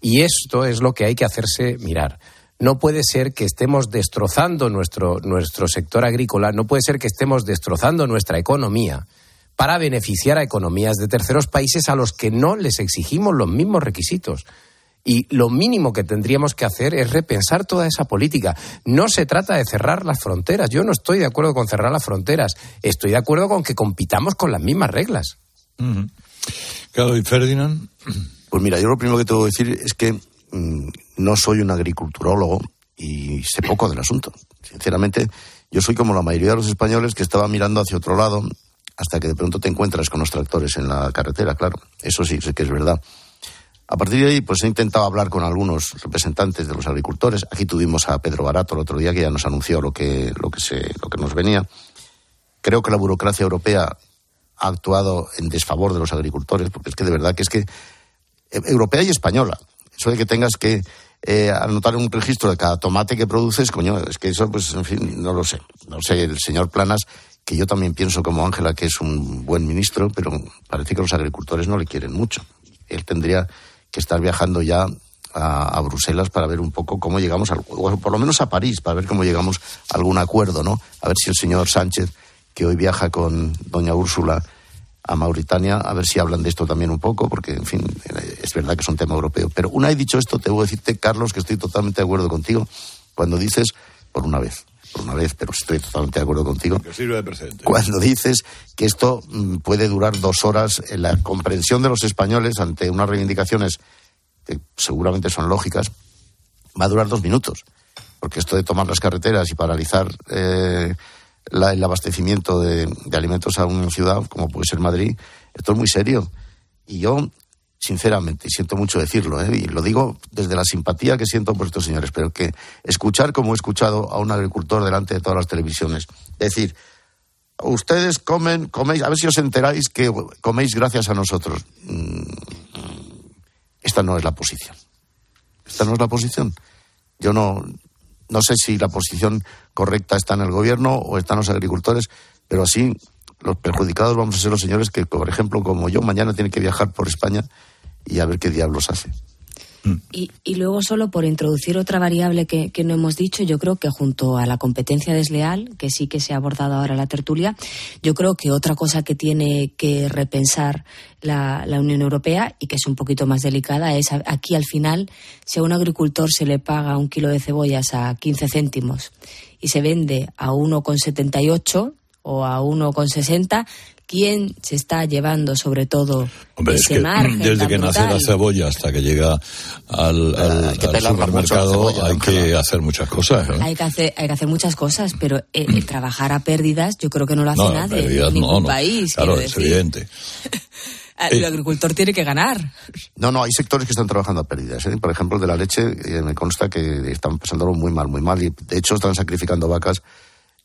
y esto es lo que hay que hacerse mirar. No puede ser que estemos destrozando nuestro, nuestro sector agrícola, no puede ser que estemos destrozando nuestra economía para beneficiar a economías de terceros países a los que no les exigimos los mismos requisitos. Y lo mínimo que tendríamos que hacer es repensar toda esa política. No se trata de cerrar las fronteras. Yo no estoy de acuerdo con cerrar las fronteras. Estoy de acuerdo con que compitamos con las mismas reglas. Claro, ¿y Ferdinand? Pues mira, yo lo primero que tengo que decir es que mm, no soy un agriculturólogo y sé poco del asunto. Sinceramente, yo soy como la mayoría de los españoles que estaba mirando hacia otro lado hasta que de pronto te encuentras con los tractores en la carretera, claro. Eso sí, sé que es verdad. A partir de ahí, pues he intentado hablar con algunos representantes de los agricultores. Aquí tuvimos a Pedro Barato el otro día que ya nos anunció lo que, lo que, se, lo que nos venía. Creo que la burocracia europea ha actuado en desfavor de los agricultores, porque es que de verdad que es que eh, europea y española. Eso de que tengas que eh, anotar un registro de cada tomate que produces, coño, es que eso, pues, en fin, no lo sé. No sé, el señor Planas, que yo también pienso como Ángela que es un buen ministro, pero parece que los agricultores no le quieren mucho. Él tendría que estar viajando ya a, Bruselas para ver un poco cómo llegamos, al, por lo menos a París, para ver cómo llegamos a algún acuerdo, ¿no? A ver si el señor Sánchez, que hoy viaja con doña Úrsula a Mauritania, a ver si hablan de esto también un poco, porque, en fin, es verdad que es un tema europeo. Pero una vez dicho esto, te voy a decirte, Carlos, que estoy totalmente de acuerdo contigo cuando dices, por una vez, por una vez, pero estoy totalmente de acuerdo contigo. Cuando dices que esto mm, puede durar dos horas en la comprensión de los españoles ante unas reivindicaciones que seguramente son lógicas, va a durar dos minutos. Porque esto de tomar las carreteras y paralizar eh, el abastecimiento de, alimentos a una ciudad como puede ser Madrid, esto es muy serio. Y yo sinceramente, siento mucho decirlo, ¿eh? y lo digo desde la simpatía que siento por estos señores, pero que escuchar como he escuchado a un agricultor delante de todas las televisiones, decir, ustedes comen, coméis, a ver si os enteráis que coméis gracias a nosotros. Mm, esta no es la posición. Esta no es la posición. Yo no, no sé si la posición correcta está en el gobierno o están los agricultores, pero así los perjudicados vamos a ser los señores que, por ejemplo, como yo, mañana tienen que viajar por España y a ver qué diablos hace. Y, y, luego, solo por introducir otra variable que, no hemos dicho, yo creo que junto a la competencia desleal, que sí que se ha abordado ahora en la tertulia, yo creo que otra cosa que tiene que repensar la, la, Unión Europea y que es un poquito más delicada es aquí al final, si a un agricultor se le paga un kilo de cebollas a 15 céntimos y se vende a 1,78 o a 1,60, quién se está llevando sobre todo Hombre, ese es que desde que nace la cebolla hasta que llega al, al, supermercado hay que hacer muchas cosas. ¿eh? Hay, que hacer, hay que hacer muchas cosas, pero el, trabajar a pérdidas yo creo que no lo hace nadie en ningún país. Claro, es evidente. El agricultor tiene que ganar. No, no, hay sectores que están trabajando a pérdidas. ¿eh? Por ejemplo, el de la leche, eh, me consta que están pasándolo muy mal, muy mal. Y de hecho están sacrificando vacas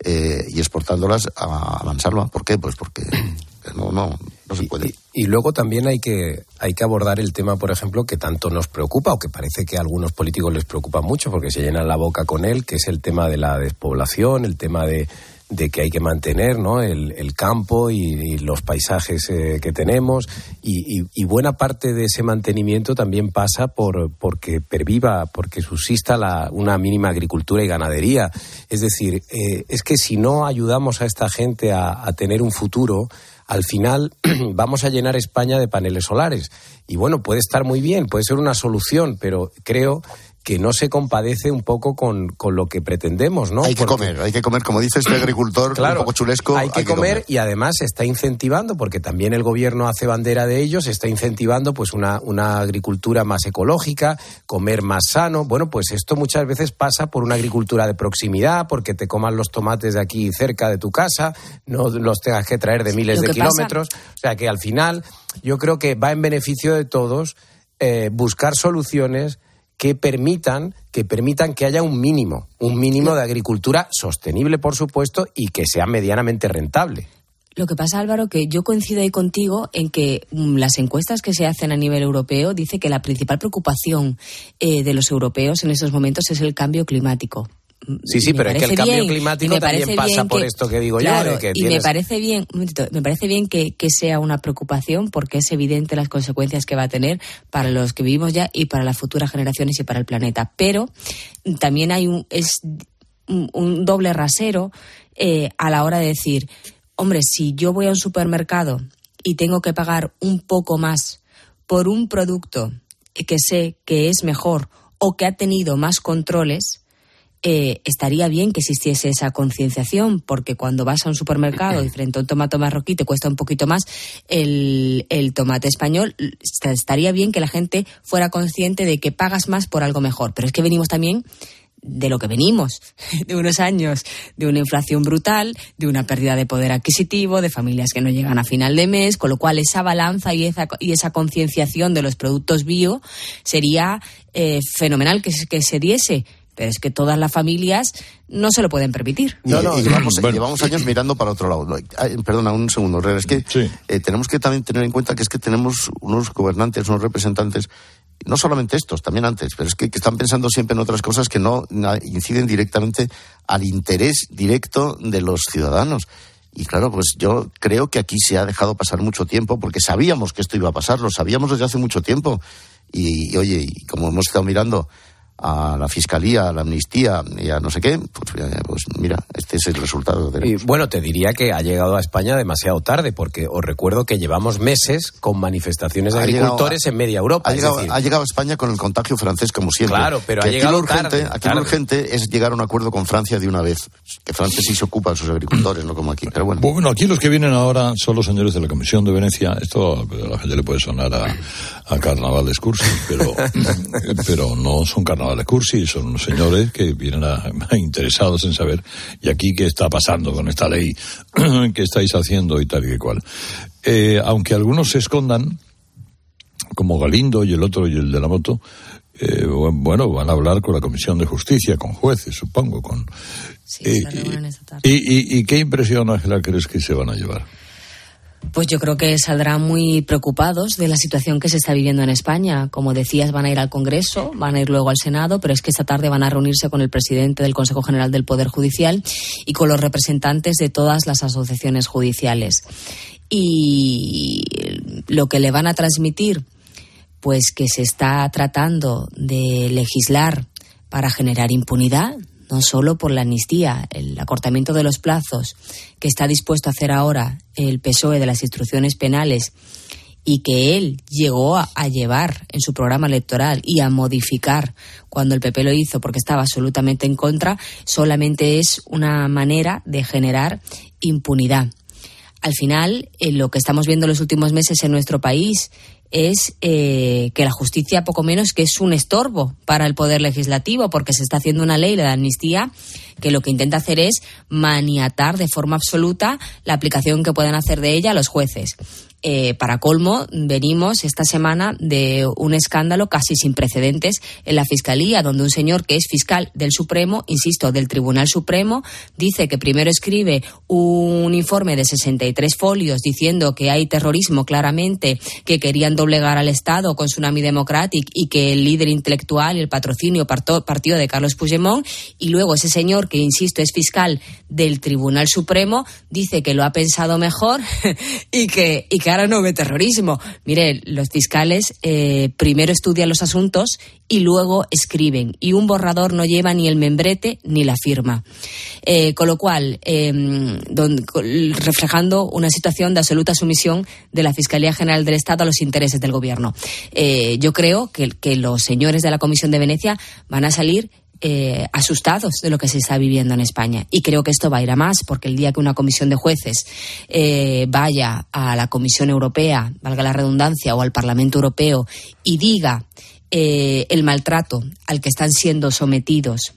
eh, y exportándolas a, a ¿Por qué? Pues porque no, no, no se puede. Y, luego también hay que, hay que abordar el tema, por ejemplo, que tanto nos preocupa o que parece que a algunos políticos les preocupa mucho porque se llenan la boca con él, que es el tema de la despoblación, el tema de de que hay que mantener ¿no? el, campo y, los paisajes eh, que tenemos y, buena parte de ese mantenimiento también pasa por porque perviva, porque subsista la, una mínima agricultura y ganadería. Es decir, eh, es que si no ayudamos a esta gente a, a tener un futuro, al final vamos a llenar España de paneles solares. Y bueno, puede estar muy bien, puede ser una solución, pero creo que no se compadece un poco con, con lo que pretendemos, ¿no? Hay que comer, hay que comer, como dice este agricultor, un poco chulesco. Hay que, comer, y además se está incentivando, porque también el gobierno hace bandera de ellos, está incentivando pues una, una agricultura más ecológica, comer más sano. Bueno, pues esto muchas veces pasa por una agricultura de proximidad, porque te coman los tomates de aquí cerca de tu casa, no los tengas que traer de miles de kilómetros. O sea que al final yo creo que va en beneficio de todos eh, buscar soluciones que permitan que permitan que haya un mínimo, un mínimo de agricultura sostenible, por supuesto, y que sea medianamente rentable. Lo que pasa, Álvaro, que yo coincido ahí contigo en que mm, las encuestas que se hacen a nivel europeo dice que la principal preocupación eh, de los europeos en estos momentos es el cambio climático. Sí, sí, pero es que el cambio climático también pasa por esto que digo yo. y me parece bien, me parece bien que, sea una preocupación porque es evidente las consecuencias que va a tener para los que vivimos ya y para las futuras generaciones y para el planeta. Pero también hay un, es un, doble rasero eh, a la hora de decir, hombre, si yo voy a un supermercado y tengo que pagar un poco más por un producto que sé que es mejor o que ha tenido más controles, eh, estaría bien que existiese esa concienciación, porque cuando vas a un supermercado y frente a un tomate marroquí te cuesta un poquito más el, el tomate español, estaría bien que la gente fuera consciente de que pagas más por algo mejor. Pero es que venimos también de lo que venimos, de unos años de una inflación brutal, de una pérdida de poder adquisitivo, de familias que no llegan a final de mes, con lo cual esa balanza y esa, y esa concienciación de los productos bio sería eh, fenomenal que, que se diese. Pero es que todas las familias no se lo pueden permitir. No, no, llevamos, años mirando para otro lado. Perdona, un segundo, Es que eh, tenemos que también tener en cuenta que es que tenemos unos gobernantes, unos representantes no solamente estos, también antes, pero es que, están pensando siempre en otras cosas que no inciden directamente al interés directo de los ciudadanos. Y claro, pues yo creo que aquí se ha dejado pasar mucho tiempo porque sabíamos que esto iba a pasar, lo sabíamos desde hace mucho tiempo. Y, y oye, y como hemos estado mirando a la fiscalía, a la amnistía y a no sé qué, pues, eh, pues mira, este es el resultado. De... Y bueno, te diría que ha llegado a España demasiado tarde, porque os recuerdo que llevamos meses con manifestaciones de agricultores en media Europa. Ha llegado, ha llegado, a España con el contagio francés, como siempre. Claro, pero ha llegado aquí lo urgente, tarde, Aquí lo urgente es llegar a un acuerdo con Francia de una vez, que Francia sí se ocupa de sus agricultores, no como aquí. Pero bueno. Bueno, aquí los que vienen ahora son los señores de la Comisión de Venecia. Esto a la gente le puede sonar a, a carnaval de cursi, pero, pero no son carnaval de cursi, son unos señores que vienen a, interesados en saber, y aquí qué está pasando con esta ley que estáis haciendo y tal y cual. Eh, aunque algunos se escondan, como Galindo y el otro y el de la moto, eh, bueno, van a hablar con la Comisión de Justicia, con jueces, supongo, con... Sí, y, y, y, qué impresión, Ángela, crees que se van a llevar? Pues yo creo que saldrán muy preocupados de la situación que se está viviendo en España. Como decías, van a ir al Congreso, van a ir luego al Senado, pero es que esta tarde van a reunirse con el presidente del Consejo General del Poder Judicial y con los representantes de todas las asociaciones judiciales. Y lo que le van a transmitir, pues que se está tratando de legislar para generar impunidad, no solo por la amnistía, el acortamiento de los plazos que está dispuesto a hacer ahora el PSOE de las instrucciones penales y que él llegó a, llevar en su programa electoral y a modificar cuando el PP lo hizo porque estaba absolutamente en contra, solamente es una manera de generar impunidad. Al final, eh, lo que estamos viendo en los últimos meses en nuestro país es eh, que la justicia poco menos que es un estorbo para el poder legislativo porque se está haciendo una ley, la de amnistía, que lo que intenta hacer es maniatar de forma absoluta la aplicación que puedan hacer de ella los jueces. Eh, para colmo, venimos esta semana de un escándalo casi sin precedentes en la Fiscalía, donde un señor que es fiscal del Supremo, insisto, del Tribunal Supremo, dice que primero escribe un informe de 63 folios diciendo que hay terrorismo claramente, que querían doblegar al Estado con Tsunami Democratic y que el líder intelectual y el patrocinio partido de Carlos Puigdemont, y luego ese señor, que insisto es fiscal del Tribunal Supremo, dice que lo ha pensado mejor y que, y que ahora no ve terrorismo. Mire, los fiscales eh, primero estudian los asuntos y luego escriben. Y un borrador no lleva ni el membrete ni la firma. Eh, con lo cual, em, reflejando una situación de absoluta sumisión de la Fiscalía General del Estado a los intereses del Gobierno. Eh, yo creo que los señores de la Comisión de Venecia van a salir eh, asustados de lo que se está viviendo en España. Y creo que esto va a ir a más, porque el día que una comisión de jueces eh, vaya a la Comisión Europea, valga la redundancia, o al Parlamento Europeo, y diga eh, el maltrato al que están siendo sometidos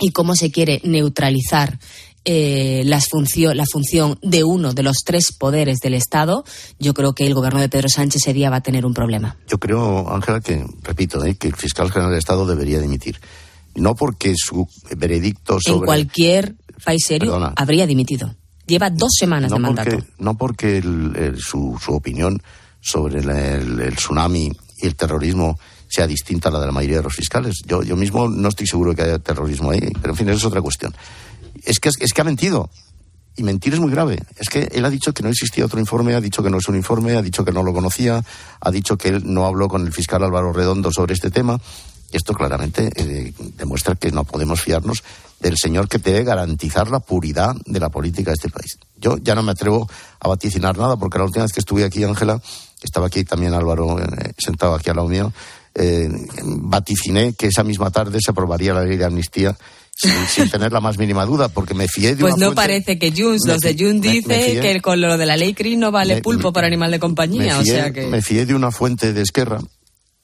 y cómo se quiere neutralizar la función de uno de los tres poderes del Estado, yo creo que el gobierno de Pedro Sánchez ese día va a tener un problema. Yo creo, Ángela, que, repito, que el fiscal general del Estado debería dimitir no porque su veredicto sobre... En cualquier país serio habría dimitido. Lleva dos semanas de mandato. no porque su, opinión sobre el, tsunami y el terrorismo sea distinta a la de la mayoría de los fiscales. Yo, yo mismo no estoy seguro de que haya terrorismo ahí, pero en fin, eso es otra cuestión. Es que, es que ha mentido. Y mentir es muy grave. Es que él ha dicho que no existía otro informe, ha dicho que no es un informe, ha dicho que no lo conocía, ha dicho que él no habló con el fiscal Álvaro Redondo sobre este tema. Esto claramente eh, demuestra que no podemos fiarnos del señor que debe garantizar la puridad de la política de este país. Yo ya no me atrevo a vaticinar nada porque la última vez que estuve aquí, Ángela, estaba aquí también Álvaro eh, sentado aquí al lado mío, eh, vaticiné que esa misma tarde se aprobaría la ley de amnistía sin, tener la más mínima duda, porque me fié de Pues no parece que Junts, los de Junts dice que con lo de la ley CRI no vale pulpo para animal de compañía, o sea que... Me fié de una fuente de Esquerra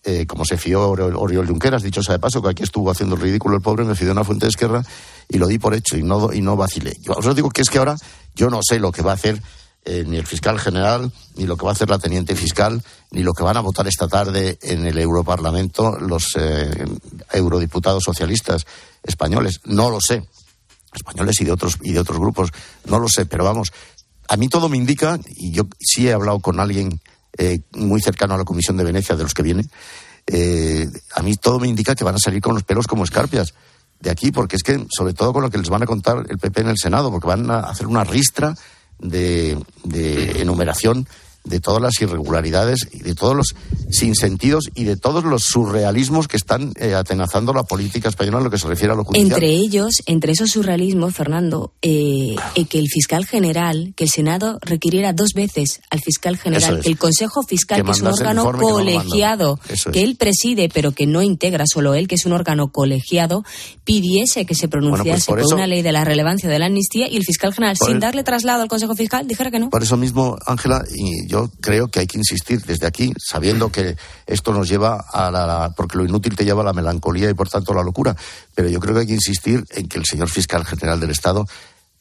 eh, como se fió Oriol Junqueras, dicho sea de paso, que aquí estuvo haciendo el ridículo el pobre, me fió una fuente de izquierda y lo di por hecho y no, y no vacilé. Yo os digo que es que ahora yo no sé lo que va a hacer eh, ni el fiscal general, ni lo que va a hacer la teniente fiscal, ni lo que van a votar esta tarde en el Europarlamento los eh, eurodiputados socialistas españoles. No lo sé. Españoles y de otros y de otros grupos. No lo sé, pero vamos. A mí todo me indica, y yo sí he hablado con alguien eh, muy cercano a la Comisión de Venecia, de los que viene, eh, a mí todo me indica que van a salir con los pelos como escarpias de aquí, porque es que, sobre todo con lo que les van a contar el PP en el Senado, porque van a hacer una ristra de, de enumeración de todas las irregularidades y de todos los sinsentidos y de todos los surrealismos que están eh, atenazando la política española en lo que se refiere a lo judicial. Entre ellos, entre esos surrealismos, Fernando, eh, eh, que el fiscal general, que el Senado requiriera dos veces al fiscal general, el Consejo Fiscal, que, es un órgano colegiado, que, él preside, pero que no integra solo él, que es un órgano colegiado, pidiese que se pues pronunciase por, una ley de la relevancia de la amnistía y el fiscal general, sin darle traslado al Consejo Fiscal, dijera que no. Por eso mismo, Ángela, y yo creo que hay que insistir desde aquí, sabiendo que esto nos lleva a la. porque lo inútil te lleva a la melancolía y por tanto a la locura. Pero yo creo que hay que insistir en que el señor fiscal general del Estado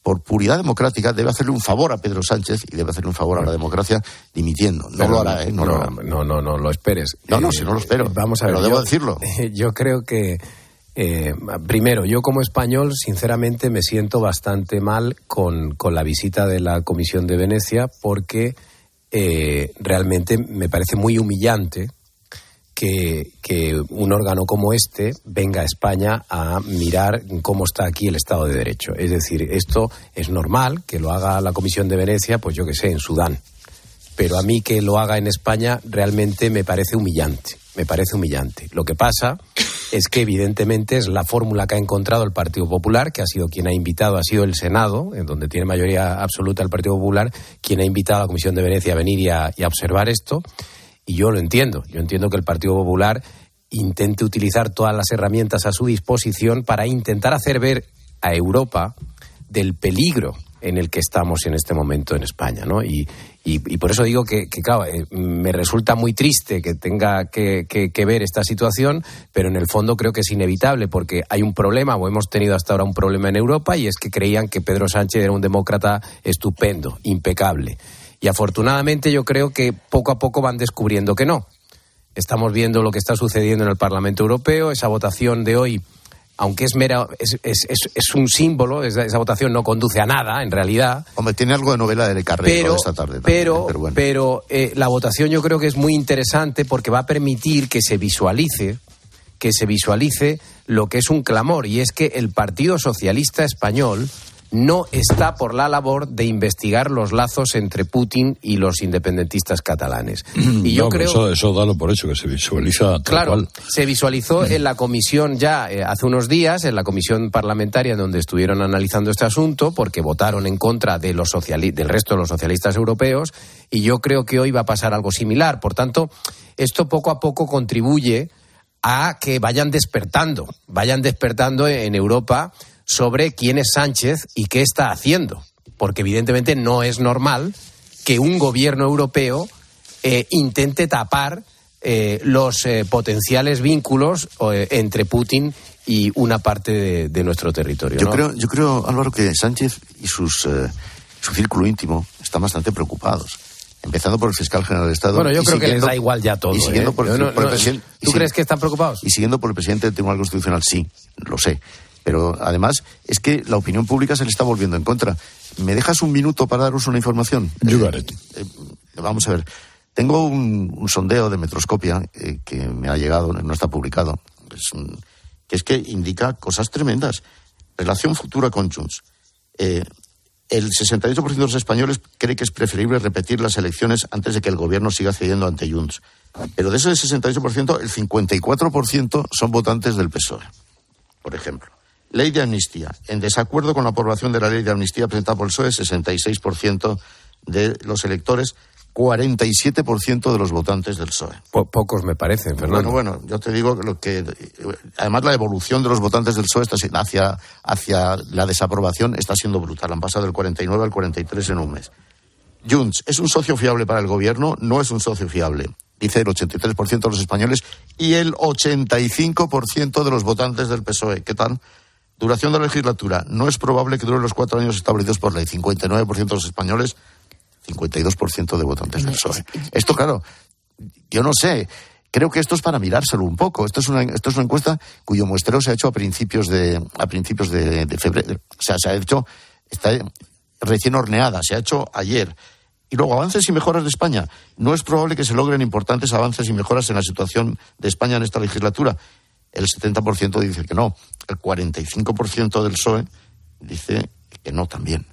por puridad democrática, debe hacerle un favor a Pedro Sánchez y debe hacerle un favor a la democracia dimitiendo. No lo hará, ¿eh? No, lo hará. no, no, no, lo esperes. No, no, si no lo espero. Eh, vamos a ver. Pero debo decirlo. Yo creo que. Eh, primero, yo como español, sinceramente, me siento bastante mal con, con la visita de la Comisión de Venecia porque eh, realmente me parece muy humillante que, un órgano como este venga a España a mirar cómo está aquí el Estado de Derecho. Es decir, esto es normal que lo haga la Comisión de Venecia, pues yo que sé, en Sudán. Pero a mí que lo haga en España realmente me parece humillante. Me parece humillante. Lo que pasa es que evidentemente es la fórmula que ha encontrado el Partido Popular, que ha sido quien ha invitado, ha sido el Senado, en donde tiene mayoría absoluta el Partido Popular, quien ha invitado a la Comisión de Venecia a venir y a, observar esto. Y yo lo entiendo. Yo entiendo que el Partido Popular intente utilizar todas las herramientas a su disposición para intentar hacer ver a Europa del peligro en el que estamos en este momento en España, ¿no? Y, y, por eso digo que, claro, eh, me resulta muy triste que tenga que, ver esta situación, pero en el fondo creo que es inevitable porque hay un problema, o hemos tenido hasta ahora un problema en Europa, y es que creían que Pedro Sánchez era un demócrata estupendo, impecable. Y afortunadamente yo creo que poco a poco van descubriendo que no. Estamos viendo lo que está sucediendo en el Parlamento Europeo, esa votación de hoy aunque es mera, es, es, es, un símbolo, esa, votación no conduce a nada, en realidad. Hombre, tiene algo de novela de Carrero esta tarde. pero, pero, eh, la votación yo creo que es muy interesante porque va a permitir que se visualice, que se visualice lo que es un clamor, y es que el Partido Socialista Español no está por la labor de investigar los lazos entre Putin y los independentistas catalanes. Y yo creo eso, eso dalo por hecho que se visualiza. claro, se visualizó en la comisión ya eh, hace unos días, en la comisión parlamentaria donde estuvieron analizando este asunto, porque votaron en contra de los del resto de los socialistas europeos, y yo creo que hoy va a pasar algo similar. Por tanto, esto poco a poco contribuye a que vayan despertando, vayan despertando en Europa sobre quién es Sánchez y qué está haciendo. Porque evidentemente no es normal que un gobierno europeo eh, intente tapar eh, los eh, potenciales vínculos entre Putin y una parte de, nuestro territorio. Yo, creo, yo creo, Álvaro, que Sánchez y sus, su círculo íntimo están bastante preocupados empezando por el fiscal general del Estado. Bueno, yo creo que les da igual ya todo. Y siguiendo por, el, presidente. ¿Tú crees que están preocupados? Y siguiendo por el presidente del Tribunal Constitucional, sí, lo sé. Pero además es que la opinión pública se le está volviendo en contra. ¿Me dejas un minuto para daros una información? Eh, eh, vamos a ver. Tengo un, sondeo de Metroscopia eh, que me ha llegado, no está publicado, que es que indica cosas tremendas. Relación futura con Junts. el 68% de los españoles cree que es preferible repetir las elecciones antes de que el gobierno siga cediendo ante Junts. Pero de ese 68%, el 54% son votantes del PSOE, por ejemplo. Ley de amnistía. En desacuerdo con la aprobación de la ley de amnistía presentada por el PSOE, 66% de los electores, 47% de los votantes del PSOE. pocos me parecen, Fernando. Bueno, bueno, yo te digo lo que. Además, la evolución de los votantes del PSOE está, hacia, hacia la desaprobación está siendo brutal. Han pasado del 49 al 43 en un mes. Junts, ¿es un socio fiable para el gobierno? No es un socio fiable. dice el 83% de los españoles y el 85% de los votantes del PSOE. ¿Qué tal? Duración de la legislatura. No es probable que dure los cuatro años establecidos por ley. 59% de los españoles, 52% de votantes del PSOE. Esto, claro, yo no sé. Creo que esto es para mirárselo un poco. Esto es una, esto es una encuesta cuyo muestreo se ha hecho a principios de, a principios de, de febrero. O sea, se ha hecho, está recién horneada, se ha hecho ayer. Y luego, avances y mejoras de España. No es probable que se logren importantes avances y mejoras en la situación de España en esta legislatura. El 70% dice que no. El 45% del PSOE dice que no también.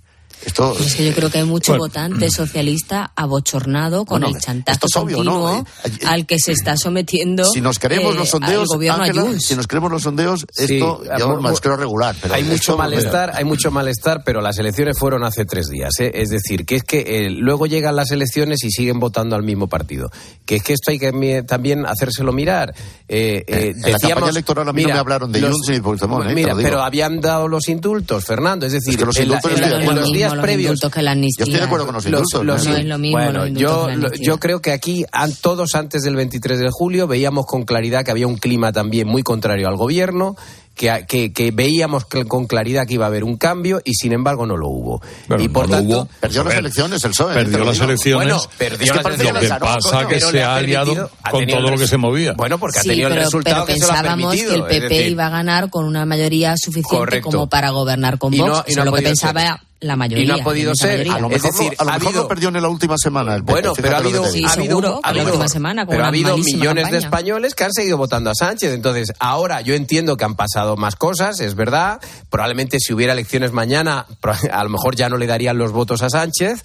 Esto, es que yo creo que hay mucho votante socialista abochornado con el chantaje continuo al que se está sometiendo si nos queremos los sondeos, el gobierno Ángela, si nos queremos los sondeos esto sí, yo más creo regular pero hay mucho malestar hay mucho malestar pero las elecciones fueron hace tres días ¿eh? es decir que es que eh, luego llegan las elecciones y siguen votando al mismo partido. Que es que esto hay que también hacérselo mirar. Eh, en decíamos, la campaña electoral a mí mira, no me hablaron de Junts ni Puigdemont mira, pero habían dado los indultos Fernando es decir es que los indultos en, en, en los días previos que la amnistía. Yo estoy de acuerdo con los indultos. Los, no es lo mismo. Bueno, yo, yo creo que aquí, todos antes del 23 de julio, veíamos con claridad que había un clima también muy contrario al gobierno. Que, que, que, veíamos con claridad que iba a haber un cambio y sin embargo no lo hubo. Pero y por no tanto, hubo. perdió las elecciones el PSOE. Perdió las elecciones. Bueno, perdió es que las elecciones. Lo que pasa es que se ha aliado con todo lo que se movía. Bueno, porque sí, ha tenido pero, el resultado pero que se lo ha pensábamos que el PP decir, iba a ganar con una mayoría suficiente Correcto. como para gobernar con Y Vox. no- y no es ha lo que pensaba ser. La mayoría. Y no ha podido ser. mayoría. A lo Es mejor, decir, lo, a lo, ha mejor habido- lo perdió en la última semana. El Bueno, pero ha habido, Sí, ha habido, seguro, ha que la habido- última semana, pero ha habido millones de españoles que han seguido votando a Sánchez. Entonces, ahora yo entiendo que han pasado más cosas, es verdad. Probablemente si hubiera elecciones mañana, a lo mejor ya no le darían los votos a Sánchez.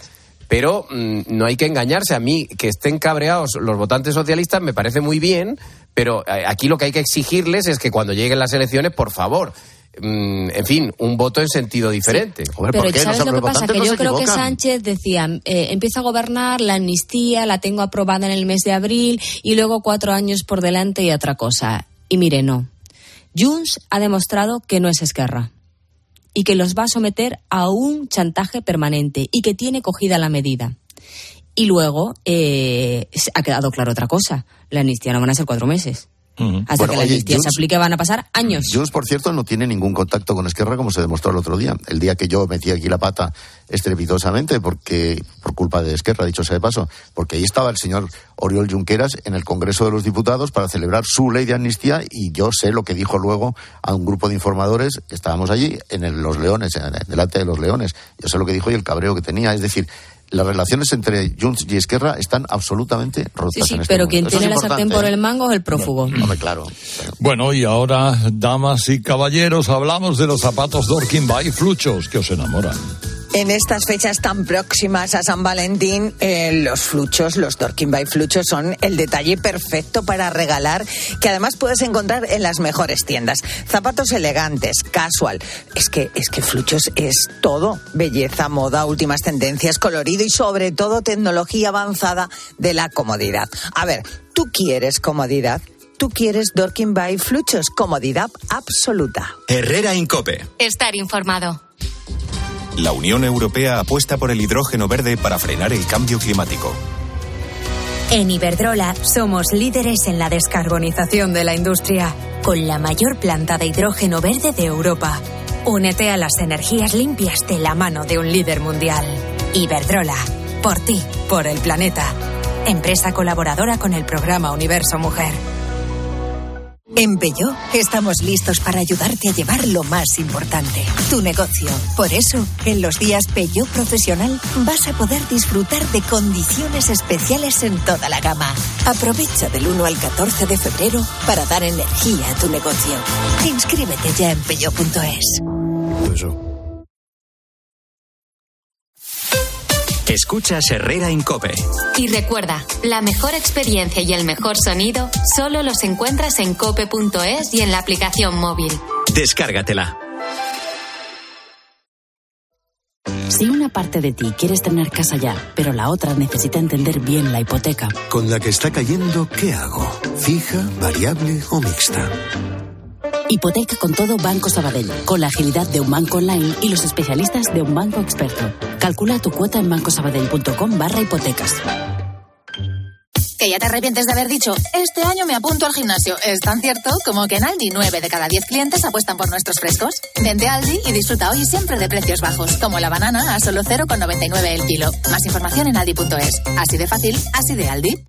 Pero mm, no hay que engañarse. A mí, que estén cabreados los votantes socialistas me parece muy bien, pero eh, aquí lo que hay que exigirles es que cuando lleguen las elecciones, por favor, en fin, un voto en sentido diferente. Joder, Pero ¿por qué? ¿sabes lo que pasa? Que no yo creo que. Sánchez decía, eh, empieza a gobernar, la amnistía la tengo aprobada en el mes de abril y luego cuatro años por delante y otra cosa. Y mire, no. Junts ha demostrado que no es Esquerra y que los va a someter a un chantaje permanente y que tiene cogida la medida. Y luego eh, ha quedado claro otra cosa. La amnistía no van a ser cuatro meses. Hasta Bueno, que la amnistía se aplique van a pasar años. Junts, por cierto, no tiene ningún contacto con Esquerra, como se demostró el otro día. El día que yo metí aquí la pata estrepitosamente, porque por culpa de Esquerra, dicho sea de paso, porque ahí estaba el señor Oriol Junqueras en el Congreso de los Diputados para celebrar su ley de amnistía y yo sé lo que dijo luego a un grupo de informadores que estábamos allí en el- los Leones, en- delante de los Leones. Yo sé lo que dijo y el cabreo que tenía. Es decir, las relaciones entre Junts y Esquerra están absolutamente rotas Sí, sí, en este pero momento. quien Eso es tiene la sartén por ¿eh? el mango es el prófugo. Hombre, claro. Bueno, y ahora, damas y caballeros, hablamos de los zapatos Dorkin by Fluchos que os enamoran. En estas fechas tan próximas a San Valentín, eh, los fluchos, los Dorking by Fluchos, son el detalle perfecto para regalar, que además puedes encontrar en las mejores tiendas. Zapatos elegantes, casual. Es que, es que Fluchos es todo. Belleza, moda, últimas tendencias, colorido y sobre todo tecnología avanzada de la comodidad. A ver, ¿tú quieres comodidad? Tú quieres Dorking by Fluchos, comodidad absoluta. Herrera Incope. Estar informado. La Unión Europea apuesta por el hidrógeno verde para frenar el cambio climático. En Iberdrola somos líderes en la descarbonización de la industria, con la mayor planta de hidrógeno verde de Europa. Únete a las energías limpias de la mano de un líder mundial. Iberdrola, por ti, por el planeta. Empresa colaboradora con el programa Universo Mujer. En Peugeot estamos listos para ayudarte a llevar lo más importante, tu negocio. Por eso, en los días Peugeot Profesional vas a poder disfrutar de condiciones especiales en toda la gama. Aprovecha del 1 al 14 de febrero para dar energía a tu negocio. Inscríbete ya en peugeot.es. Escuchas Herrera Incope. Y recuerda, la mejor experiencia y el mejor sonido solo los encuentras en cope.es y en la aplicación móvil. Descárgatela. Si una parte de ti quieres tener casa ya, pero la otra necesita entender bien la hipoteca, Con la que está cayendo, ¿qué hago? ¿Fija, variable o mixta? Hipoteca con todo Banco Sabadell, con la agilidad de un banco online y los especialistas de un banco experto. Calcula tu cuota en bancosabadell.com barra hipotecas. que ya te arrepientes de haber dicho, este año me apunto al gimnasio. Es tan cierto como que en Aldi 9 de cada 10 clientes apuestan por nuestros frescos. Vente a Aldi y disfruta hoy siempre de precios bajos, como la banana a solo 0,99 el kilo. Más información en aldi.es. Así de fácil, así de Aldi.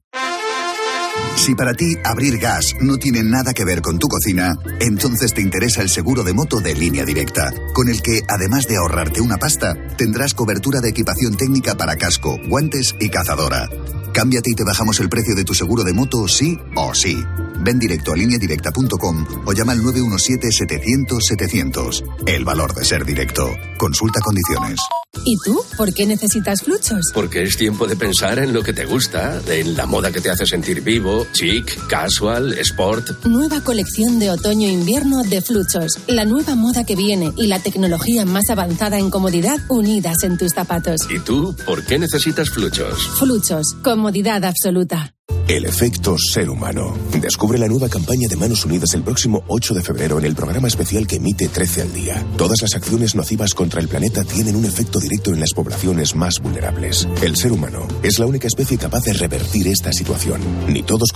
Si para ti abrir gas no tiene nada que ver con tu cocina, entonces te interesa el seguro de moto de línea directa, con el que, además de ahorrarte una pasta, tendrás cobertura de equipación técnica para casco, guantes y cazadora. Cámbiate y te bajamos el precio de tu seguro de moto sí o sí. Ven directo a lineadirecta.com o llama al 917-700-700. El valor de ser directo. Consulta condiciones. ¿Y tú? ¿Por qué necesitas fluchos? Porque es tiempo de pensar en lo que te gusta, en la moda que te hace sentir vivo, chic, casual, sport. Nueva colección de otoño-invierno de fluchos. La nueva moda que viene y la tecnología más avanzada en comodidad unidas en tus zapatos. ¿Y tú? ¿Por qué necesitas fluchos? Fluchos. Comodidad absoluta. El efecto ser humano. Descubre la nueva campaña de Manos Unidas el próximo 8 de febrero en el programa especial que emite 13 al día. Todas las acciones nocivas contra el planeta tienen un efecto directo en las poblaciones más vulnerables. El ser humano es la única especie capaz de revertir esta situación. Ni todos